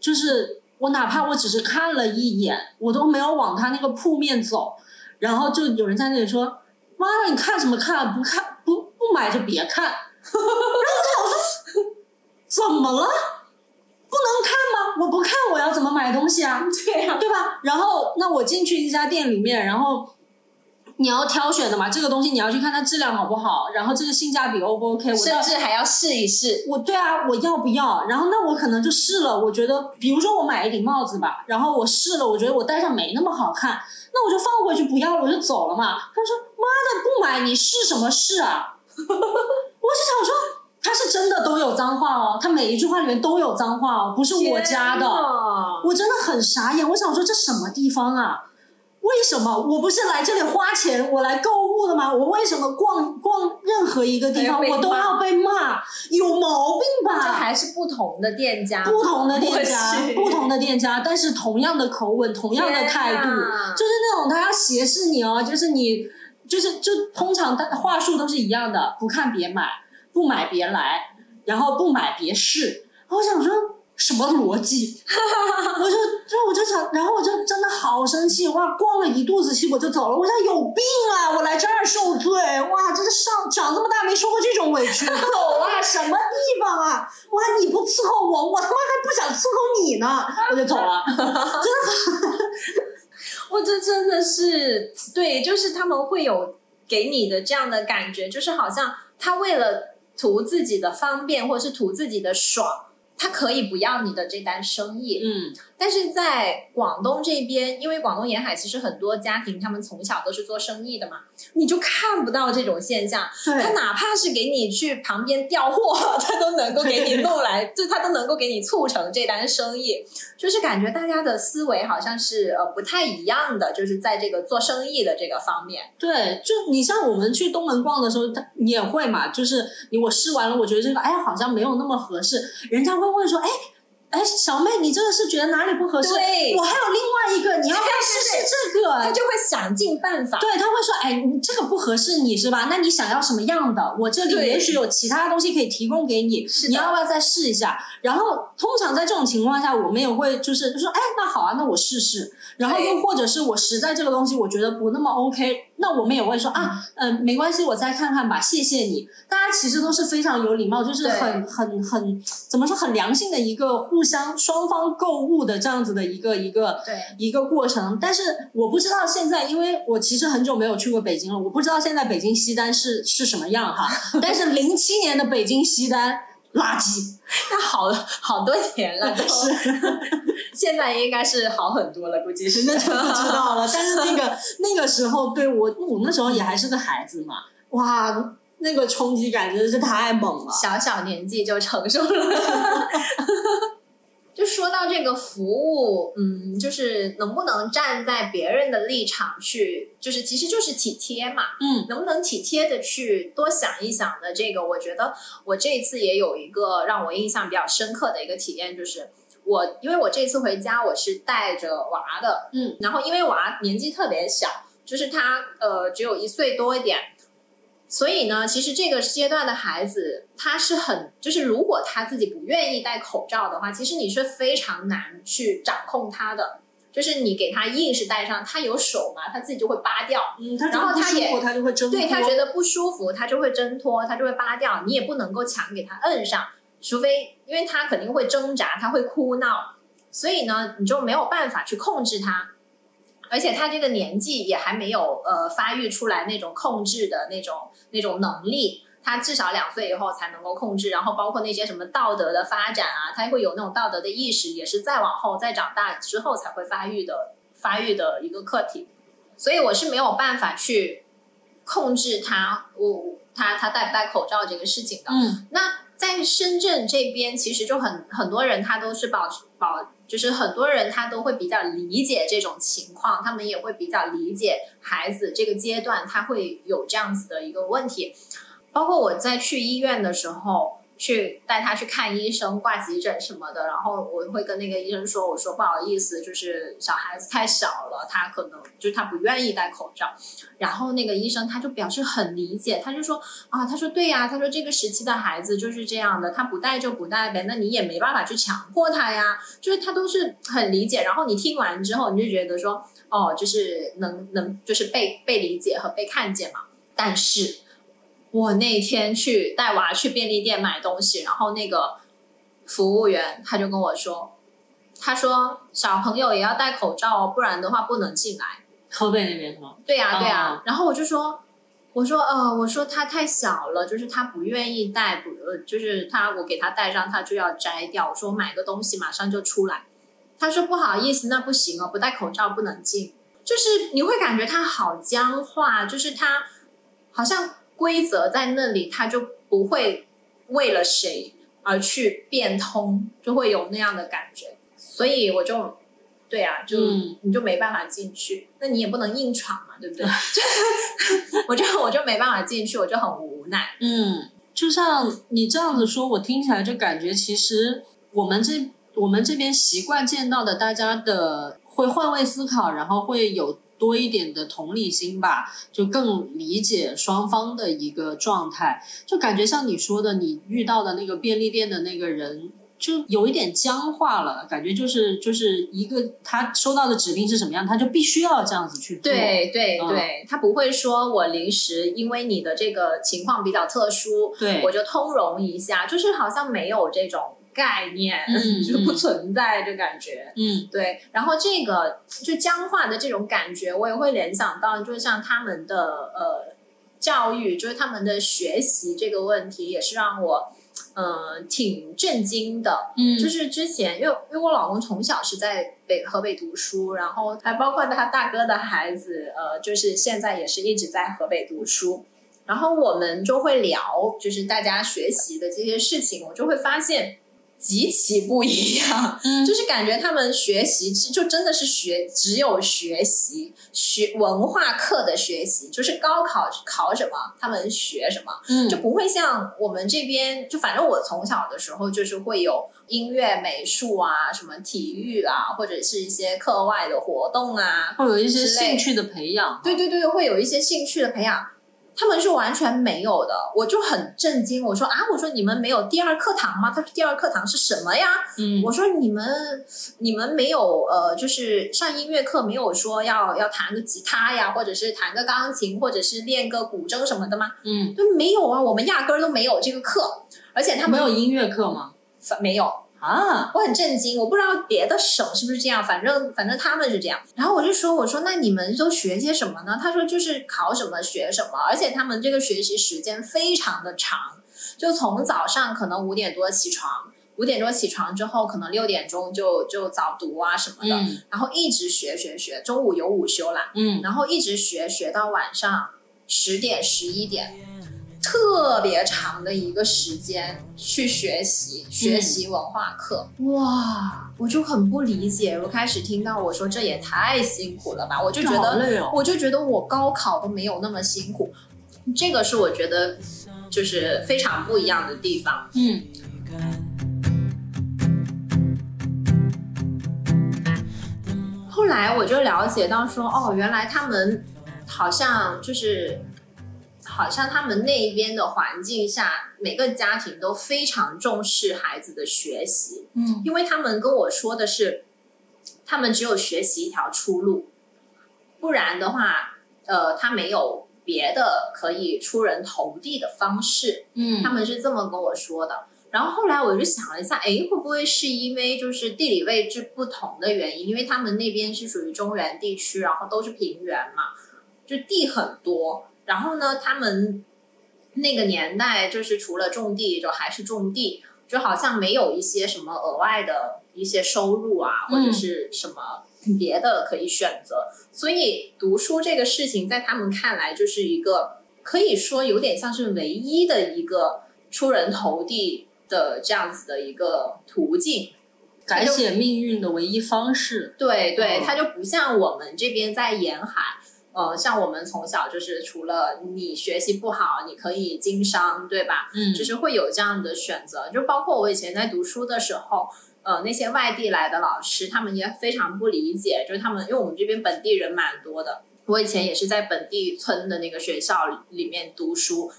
就是。我哪怕我只是看了一眼，我都没有往他那个铺面走，然后就有人在那里说：“妈的，你看什么看？不看不不买就别看。”然后我说：“怎么了？不能看吗？我不看我要怎么买东西啊？对呀，对吧？然后那我进去一家店里面，然后。你要挑选的嘛，这个东西你要去看它质量好不好，然后这个性价比 O 不 OK，我甚至还要试一试。我对啊，我要不要？然后那我可能就试了，我觉得，比如说我买一顶帽子吧，然后我试了，我觉得我戴上没那么好看，那我就放回去不要了，我就走了嘛。他说：“妈的，不买你试什么试啊？” 我是想说，他是真的都有脏话哦，他每一句话里面都有脏话哦，不是我加的，我真的很傻眼。我想说，这什么地方啊？为什么我不是来这里花钱，我来购物的吗？我为什么逛逛任何一个地方，我都要被骂？有毛病吧？这还是不同的店家，不同的店家，不同的店家，但是同样的口吻，同样的态度，就是那种他要斜视你哦，就是你，就是就通常的话术都是一样的，不看别买，不买别来，然后不买别试。我想说。什么逻辑？我就就我就想，然后我就真的好生气，哇，逛了一肚子气，我就走了。我想有病啊！我来这儿受罪，哇，这个上长这么大没受过这种委屈，走啊！什么地方啊？哇，你不伺候我，我他妈还不想伺候你呢，我就走了。真的，我这真的是对，就是他们会有给你的这样的感觉，就是好像他为了图自己的方便，或者是图自己的爽。他可以不要你的这单生意，嗯，但是在广东这边，因为广东沿海其实很多家庭，他们从小都是做生意的嘛，你就看不到这种现象。他哪怕是给你去旁边调货，他都能够给你弄来，就他都能够给你促成这单生意。就是感觉大家的思维好像是呃不太一样的，就是在这个做生意的这个方面。对，就你像我们去东门逛的时候，他你也会嘛，就是你我试完了，我觉得这个哎好像没有那么合适，人家会。问说：“哎，哎，小妹，你这个是觉得哪里不合适？对我还有另外一个，你要不要试试这个？他就会想尽办法。对，他会说，哎，你这个不合适你是吧？那你想要什么样的？我这里也许有其他东西可以提供给你，你要不要再试一下？然后通常在这种情况下，我们也会就是就说，哎，那好啊，那我试试。然后又或者是我实在这个东西我觉得不那么 OK，那我们也会说啊，嗯、没关系，我再看看吧，谢谢你。大家其实都是非常有礼貌，就是很很很怎么说很良性的一个互相双方购物的这样子的一个一个对一个过程。但是我不知道现在，因为我其实很久没有去过北京了，我不知道现在北京西单是是什么样哈。但是零七年的北京西单垃圾，那好了好多年了，都是 现在应该是好很多了，估计是那就不知道了。但是那个那个时候，对我我那时候也还是个孩子嘛，哇，那个冲击感真的是太猛了。小小年纪就承受了。就说到这个服务，嗯，就是能不能站在别人的立场去，就是其实就是体贴嘛，嗯。能不能体贴的去多想一想的这个，我觉得我这一次也有一个让我印象比较深刻的一个体验，就是我因为我这次回家我是带着娃的，嗯，然后因为娃年纪特别小，就是他呃只有一岁多一点，所以呢，其实这个阶段的孩子，他是很，就是如果他自己不愿意戴口罩的话，其实你是非常难去掌控他的。就是你给他硬是戴上，他有手嘛，他自己就会扒掉。嗯，他然后他也他就会挣脱。对他觉得不舒服，他就会挣脱，他就会扒掉。你也不能够强给他摁上，除非因为他肯定会挣扎，他会哭闹，所以呢，你就没有办法去控制他。而且他这个年纪也还没有呃发育出来那种控制的那种那种能力，他至少两岁以后才能够控制。然后包括那些什么道德的发展啊，他会有那种道德的意识，也是再往后再长大之后才会发育的发育的一个课题。所以我是没有办法去控制他，我他他戴不戴口罩这个事情的。嗯那在深圳这边，其实就很很多人他都是保保，就是很多人他都会比较理解这种情况，他们也会比较理解孩子这个阶段他会有这样子的一个问题。包括我在去医院的时候，去带他去看医生、挂急诊什么的，然后我会跟那个医生说：“我说不好意思，就是小孩子太小了，他可能就是他不愿意戴口罩。”然后那个医生他就表示很理解，他就说：“啊，他说对呀、他说这个时期的孩子就是这样的，他不戴就不戴呗，那你也没办法去强迫他呀。”就是他都是很理解。然后你听完之后，你就觉得说：“哦，就是能能就是被被理解和被看见嘛。”但是。我那天去带娃去便利店买东西，然后那个服务员他就跟我说，他说小朋友也要戴口罩哦，不然的话不能进来。河北那边是吗？对呀、对呀、哦然后我就说，我说呃，我说他太小了，就是他不愿意戴，不呃，就是他我给他戴上，他就要摘掉。我说我买个东西马上就出来，他说不好意思，那不行哦，不戴口罩不能进。就是你会感觉他好僵化，就是他好像规则在那里，他就不会为了谁而去变通，就会有那样的感觉。所以我就，对啊，就、嗯你就没办法进去，那你也不能硬闯嘛，对不对？我就我就没办法进去，我就很无奈。嗯，就像你这样子说，我听起来就感觉其实我们这我们这边习惯见到的，大家的会换位思考，然后会有多一点的同理心吧，就更理解双方的一个状态。就感觉像你说的，你遇到的那个便利店的那个人。就有一点僵化了，感觉就是就是一个他收到的指令是什么样，他就必须要这样子去做。对对嗯对，他不会说我临时因为你的这个情况比较特殊，对我就通融一下，就是好像没有这种概念，嗯 就是不存在这感觉。嗯对，然后这个就僵化的这种感觉，我也会联想到，就像他们的呃教育，就是他们的学习这个问题，也是让我呃挺震惊的。嗯，就是之前，因为因为我老公从小是在北河北读书，然后还包括他大哥的孩子，呃，就是现在也是一直在河北读书。然后我们就会聊，就是大家学习的这些事情，我就会发现，极其不一样，嗯 就是感觉他们学习就真的是学只有学习学文化课的学习，就是高考考什么他们学什么，嗯就不会像我们这边，就反正我从小的时候就是会有音乐、美术啊，什么体育啊，或者是一些课外的活动啊，会有一些兴趣的培养。对对对，会有一些兴趣的培养，他们是完全没有的，我就很震惊。我说啊，我说你们没有第二课堂吗？他说第二课堂是什么呀？嗯我说你们你们没有呃，就是上音乐课没有说要要弹个吉他呀，或者是弹个钢琴，或者是练个古筝什么的吗？嗯，就没有啊，我们压根儿都没有这个课，而且他们没有音乐课吗？没有。啊，我很震惊，我不知道别的省是不是这样，反正反正他们是这样。然后我就说，我说那你们都学些什么呢？他说就是考什么学什么，而且他们这个学习时间非常的长，就从早上可能五点多起床，五点多起床之后，可能六点钟就就早读啊什么的，嗯然后一直学学学，中午有午休啦，嗯然后一直学学到晚上十点十一点，特别长的一个时间去学习学习文化课。哇，我就很不理解，我开始听到我说这也太辛苦了吧，我就觉得哦。我就觉得我高考都没有那么辛苦，这个是我觉得就是非常不一样的地方。嗯后来我就了解到说，哦，原来他们好像就是，好像他们那边的环境下，每个家庭都非常重视孩子的学习，嗯因为他们跟我说的是，他们只有学习一条出路，不然的话，呃，他没有别的可以出人头地的方式。嗯他们是这么跟我说的。然后后来我就想了一下，哎，会不会是因为就是地理位置不同的原因？因为他们那边是属于中原地区，然后都是平原嘛，就地很多。然后呢，他们那个年代就是除了种地，就还是种地，就好像没有一些什么额外的一些收入啊，或者是什么别的可以选择。所以读书这个事情，在他们看来就是一个可以说有点像是唯一的一个出人头地的这样子的一个途径。改写命运的唯一方式。对对，嗯它就不像我们这边在沿海。呃，像我们从小就是除了你学习不好，你可以经商，对吧？嗯就是会有这样的选择。就包括我以前在读书的时候，呃，那些外地来的老师，他们也非常不理解，就是他们因为我们这边本地人蛮多的，我以前也是在本地村的那个学校里面读书，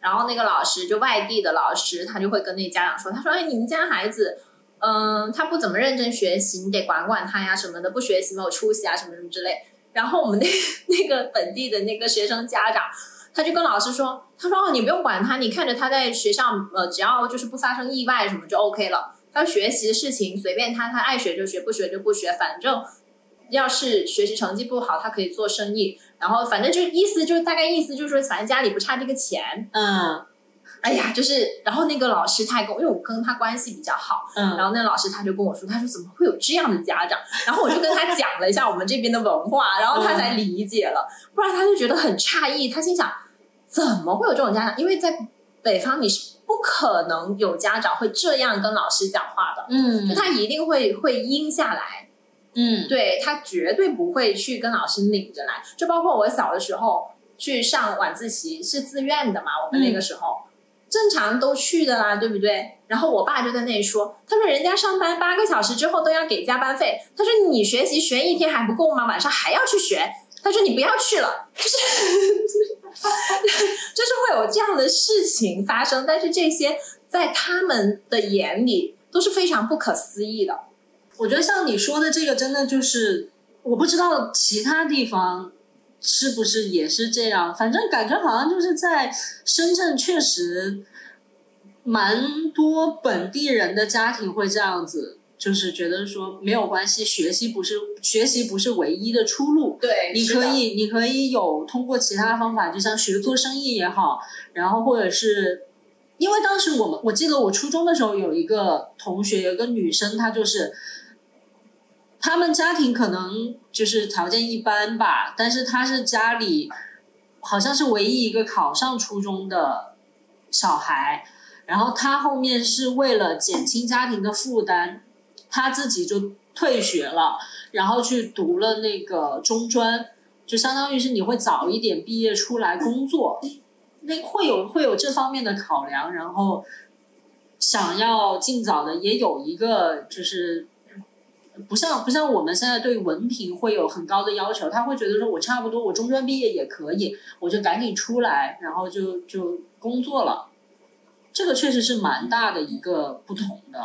然后那个老师就外地的老师，他就会跟那家长说，他说：“哎，你们家孩子。”嗯，他不怎么认真学习，你得管管他呀，什么的，不学习没有出息啊，什么什么之类。然后我们那那个本地的那个学生家长，他就跟老师说，他说哦，你不用管他，你看着他在学校，呃，只要就是不发生意外什么就 OK 了。他学习的事情随便他，他爱学就学，不学就不学，反正要是学习成绩不好，他可以做生意。然后反正就意思就是大概意思就是说，反正家里不差这个钱。嗯哎呀，就是，然后那个老师他还跟我，因为我跟他关系比较好，嗯然后那老师他就跟我说，他说怎么会有这样的家长？然后我就跟他讲了一下我们这边的文化，然后他才理解了，不然他就觉得很诧异，他心想怎么会有这种家长？因为在北方你是不可能有家长会这样跟老师讲话的，嗯就他一定会会阴下来，嗯对他绝对不会去跟老师拧着来。就包括我小的时候去上晚自习是自愿的嘛，我们那个时候。正常都去的啦，对不对？然后我爸就在那里说，他说人家上班八个小时之后都要给加班费，他说你学习学一天还不够吗？晚上还要去学，他说你不要去了，就是 就是会有这样的事情发生，但是这些在他们的眼里都是非常不可思议的。我觉得像你说的这个，真的就是我不知道其他地方是不是也是这样，反正感觉好像就是在深圳确实蛮多本地人的家庭会这样子，就是觉得说没有关系，学习不是学习不是唯一的出路，对。你可以，你可以有通过其他方法，就像学做生意也好，然后或者是，因为当时我们我记得我初中的时候有一个同学，有一个女生，她就是，他们家庭可能就是条件一般吧，但是他是家里好像是唯一一个考上初中的小孩，然后他后面是为了减轻家庭的负担，他自己就退学了，然后去读了那个中专，就相当于是你会早一点毕业出来工作，那会有会有这方面的考量，然后想要尽早的也有一个就是。不像不像我们现在对文凭会有很高的要求，他会觉得说我差不多我中专毕业也可以，我就赶紧出来，然后就就工作了。这个确实是蛮大的一个不同的。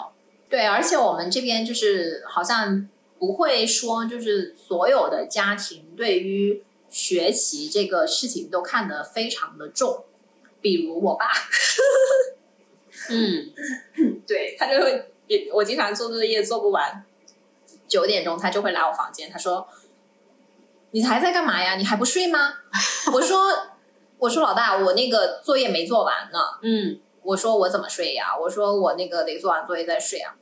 对，而且我们这边就是好像不会说，就是所有的家庭对于学习这个事情都看得非常的重。比如我爸，嗯，对他就会，我经常做作业做不完，九点钟他就会来我房间，他说：“你还在干嘛呀？你还不睡吗？” 我说：“我说老大，我那个作业没做完呢。”嗯，我说我怎么睡呀？我说我那个得做完作业再睡啊。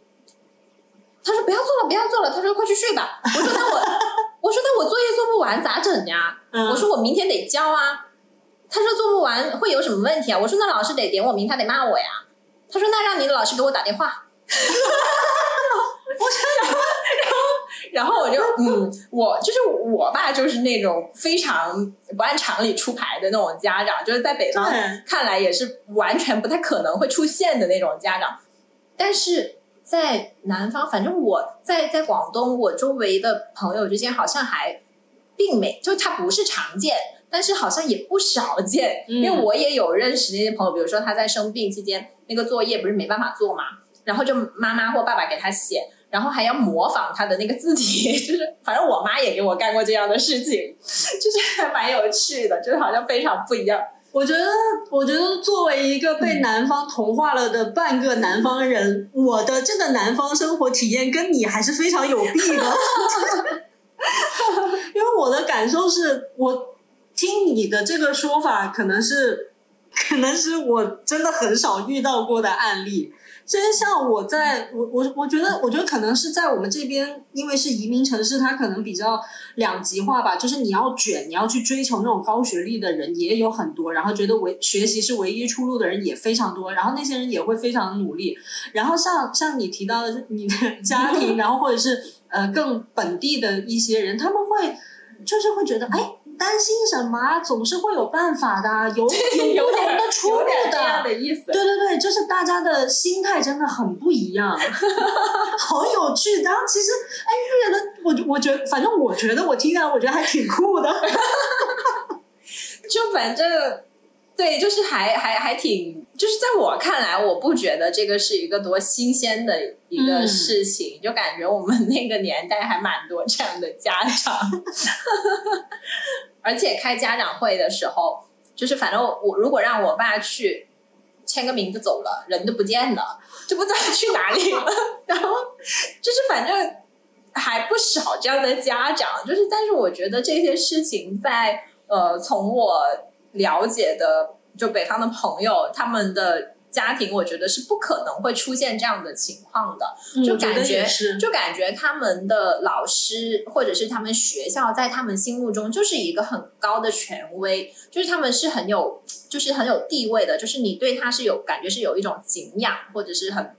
他说不要做了，不要做了。他说快去睡吧。我说那我，我说那我作业做不完咋整呀？嗯我说我明天得交啊。他说做不完会有什么问题啊？我说那老师得点我名，他得骂我呀。他说那让你的老师给我打电话。然后我就嗯，我就是我爸，就是那种非常不按常理出牌的那种家长，就是在北方看来也是完全不太可能会出现的那种家长。但是在南方，反正我在在广东，我周围的朋友之间好像还并没，就他不是常见，但是好像也不少见。嗯因为我也有认识那些朋友，比如说他在生病期间，那个作业不是没办法做嘛，然后就妈妈或爸爸给他写。然后还要模仿他的那个字体，就是反正我妈也给我干过这样的事情，就是还蛮有趣的，就是好像非常不一样。我觉得，我觉得作为一个被南方同化了的半个南方人，我的这个南方生活体验跟你还是非常有弊的。因为我的感受是，我听你的这个说法，可能是，可能是我真的很少遇到过的案例。其实像我在我我我觉得，我觉得可能是在我们这边，因为是移民城市，它可能比较两极化吧。就是你要卷，你要去追求那种高学历的人也有很多，然后觉得唯学习是唯一出路的人也非常多，然后那些人也会非常努力。然后像像你提到的你的 家庭，然后或者是呃更本地的一些人，他们会就是会觉得哎。担心什么啊？总是会有办法的啊，有 有不同的出路的。的意思。对对对，就是大家的心态真的很不一样，好有趣。然后其实，哎，觉得我我觉得，反正我觉得我听起来我觉得还挺酷的。就反正对，就是还还还挺，就是在我看来，我不觉得这个是一个多新鲜的一个嗯事情，就感觉我们那个年代还蛮多这样的家长，而且开家长会的时候，就是反正我如果让我爸去签个名字走了，人都不见了，就不知道去哪里了，然后就是反正。还不少这样的家长，就是，但是我觉得这些事情在呃，从我了解的就北方的朋友，他们的家庭，我觉得是不可能会出现这样的情况的。就感觉是，就感觉他们的老师或者是他们学校，在他们心目中就是一个很高的权威，就是他们是很有，就是很有地位的，就是你对他是有感觉是有一种敬仰，或者是很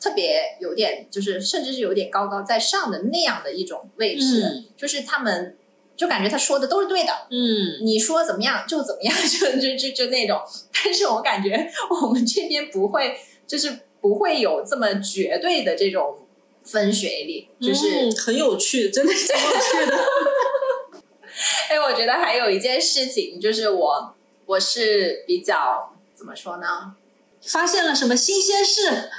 特别有点，就是甚至是有点高高在上的那样的一种位置，嗯。就是他们就感觉他说的都是对的，嗯，你说怎么样就怎么样，就就就就那种。但是我感觉我们这边不会，就是不会有这么绝对的这种分水岭，就是。嗯很有趣，真的是挺有趣的。哎，我觉得还有一件事情，就是我我是比较怎么说呢？发现了什么新鲜事？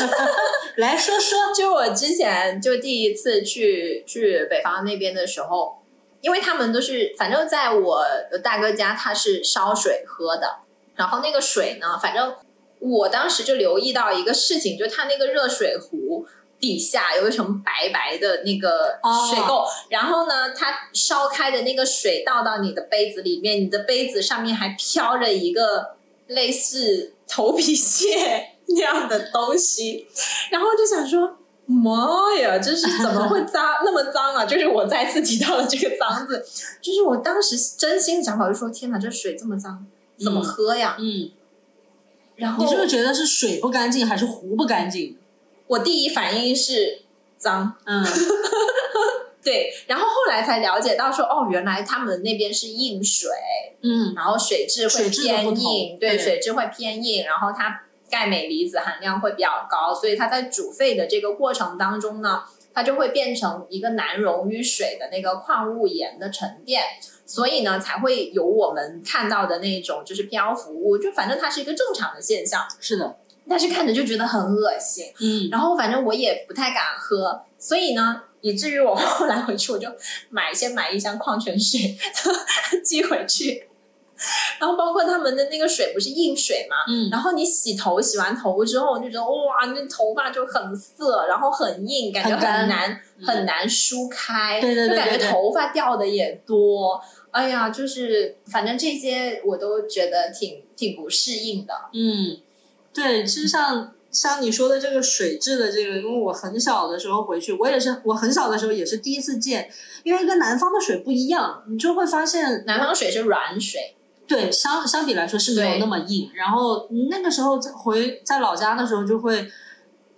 来说说。就我之前就第一次去去北方那边的时候，因为他们都是，反正在我大哥家他是烧水喝的，然后那个水呢，反正我当时就留意到一个事情，就是他那个热水壶。底下有一层白白的那个水垢，然后呢，它烧开的那个水倒到你的杯子里面，你的杯子上面还飘着一个类似头皮屑 那样的东西，然后就想说，妈呀，这是怎么会脏那么脏啊？就是我再次提到了这个脏字，就是我当时真心想法就说，天哪，这水这么脏，怎么喝呀？嗯。然后你是不是觉得是水不干净？还是壶不干净？我第一反应是脏，嗯，对，然后后来才了解到说，哦，原来他们那边是硬水，嗯，然后水质会偏硬，对，对。水质会偏硬，然后它钙镁离子含量会比较高，所以它在煮沸的这个过程当中呢，它就会变成一个难溶于水的那个矿物盐的沉淀，所以呢才会有我们看到的那种就是漂浮物，就反正它是一个正常的现象，是的，但是看着就觉得很恶心。嗯，然后反正我也不太敢喝，所以呢，以至于我后来回去我就买先买一箱矿泉水 寄回去，然后包括他们的那个水不是硬水嘛，嗯，然后你洗头洗完头之后，就觉得哇，那头发就很涩，然后很硬，感觉很难嗯很难梳开，对对对就感觉头发掉的也多。哎呀，就是反正这些我都觉得挺挺不适应的。嗯，对，其实像像你说的这个水质的这个，因为我很小的时候回去，我也是我很小的时候也是第一次见，因为跟南方的水不一样，你就会发现南方水是软水，对，相相比来说是没有那么硬。然后那个时候在回在老家的时候就会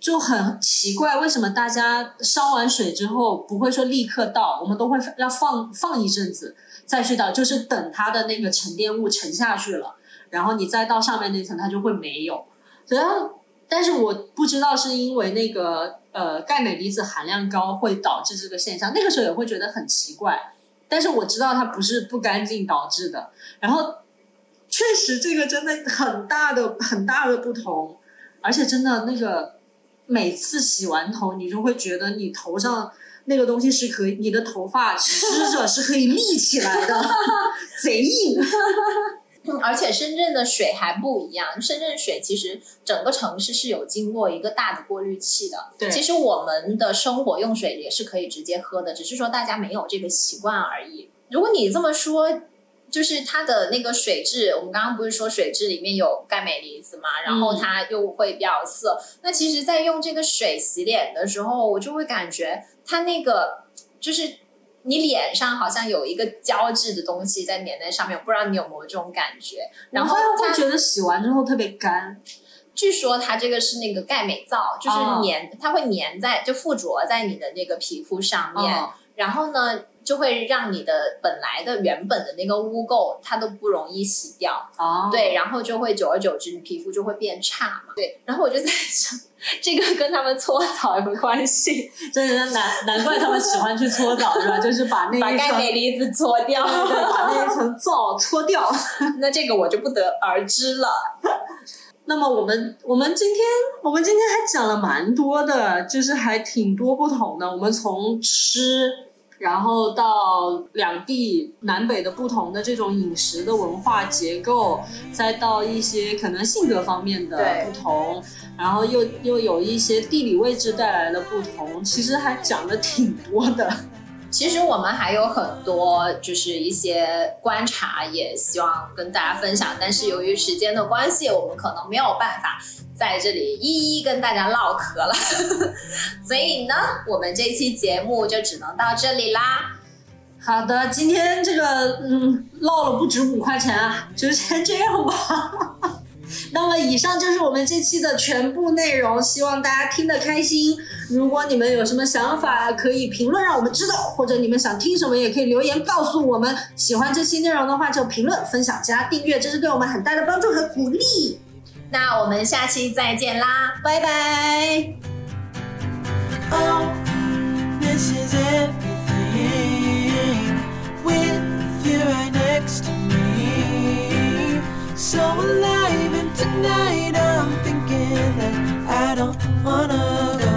就很奇怪，为什么大家烧完水之后不会说立刻倒，我们都会要放放一阵子再去倒，就是等它的那个沉淀物沉下去了，然后你再到上面那层它就会没有。然后，但是我不知道是因为那个呃钙镁离子含量高会导致这个现象，那个时候也会觉得很奇怪。但是我知道它不是不干净导致的，然后确实这个真的很大的很大的不同，而且真的那个每次洗完头，你就会觉得你头上那个东西是可以，你的头发湿着是可以立起来的，贼硬。嗯，而且深圳的水还不一样，深圳水其实整个城市是有经过一个大的过滤器的。对其实我们的生活用水也是可以直接喝的，只是说大家没有这个习惯而已。如果你这么说，就是它的那个水质，我们刚刚不是说水质里面有钙镁离子嘛，然后它又会比较涩。那其实，在用这个水洗脸的时候，我就会感觉它那个就是。你脸上好像有一个胶质的东西在粘在上面，我不知道你有没有这种感觉。然后它会觉得洗完之后特别干。据说它这个是那个钙镁皂，就是哦粘，它会粘在就附着在你的那个皮肤上面，哦。然后呢就会让你的本来的原本的那个污垢它都不容易洗掉，哦，对，然后就会久而久之你皮肤就会变差嘛，对，然后我就在想，这个跟他们搓澡有关系？真的难难怪他们喜欢去搓澡是吧？就是把那把钙，镁离子搓掉，对对，把那一层皂搓掉。那这个我就不得而知了。那么我们我们今天我们今天还讲了蛮多的，就是还挺多不同的。我们从吃，然后到两地南北的不同的这种饮食的文化结构，再到一些可能性格方面的不同，然后又又有一些地理位置带来的不同，其实还讲的挺多的。其实我们还有很多就是一些观察，也希望跟大家分享，但是由于时间的关系，我们可能没有办法在这里一一跟大家唠嗑了，所以呢，我们这期节目就只能到这里啦。好的，今天这个嗯唠了不止五块钱啊，就先这样吧。那么以上就是我们这期的全部内容，希望大家听得开心。如果你们有什么想法，可以评论让我们知道，或者你们想听什么，也可以留言告诉我们。喜欢这期内容的话，就评论、分享、加订阅，这是对我们很大的帮助和鼓励。那我们下期再见啦，拜拜。Oh, this is everything with you right next to me. So alive, and tonight I'm thinking that I don't wanna go.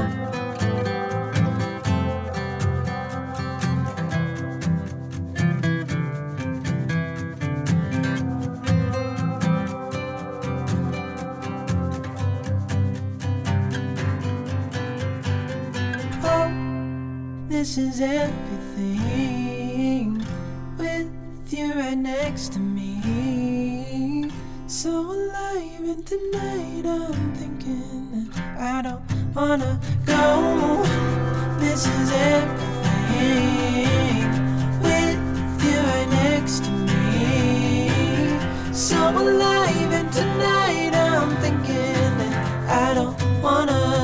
Oh, this is everything with you right next to me so alive, and tonight I'm thinking that I don't wanna go. This is everything with you right next to me. So alive, and tonight I'm thinking that I don't wanna.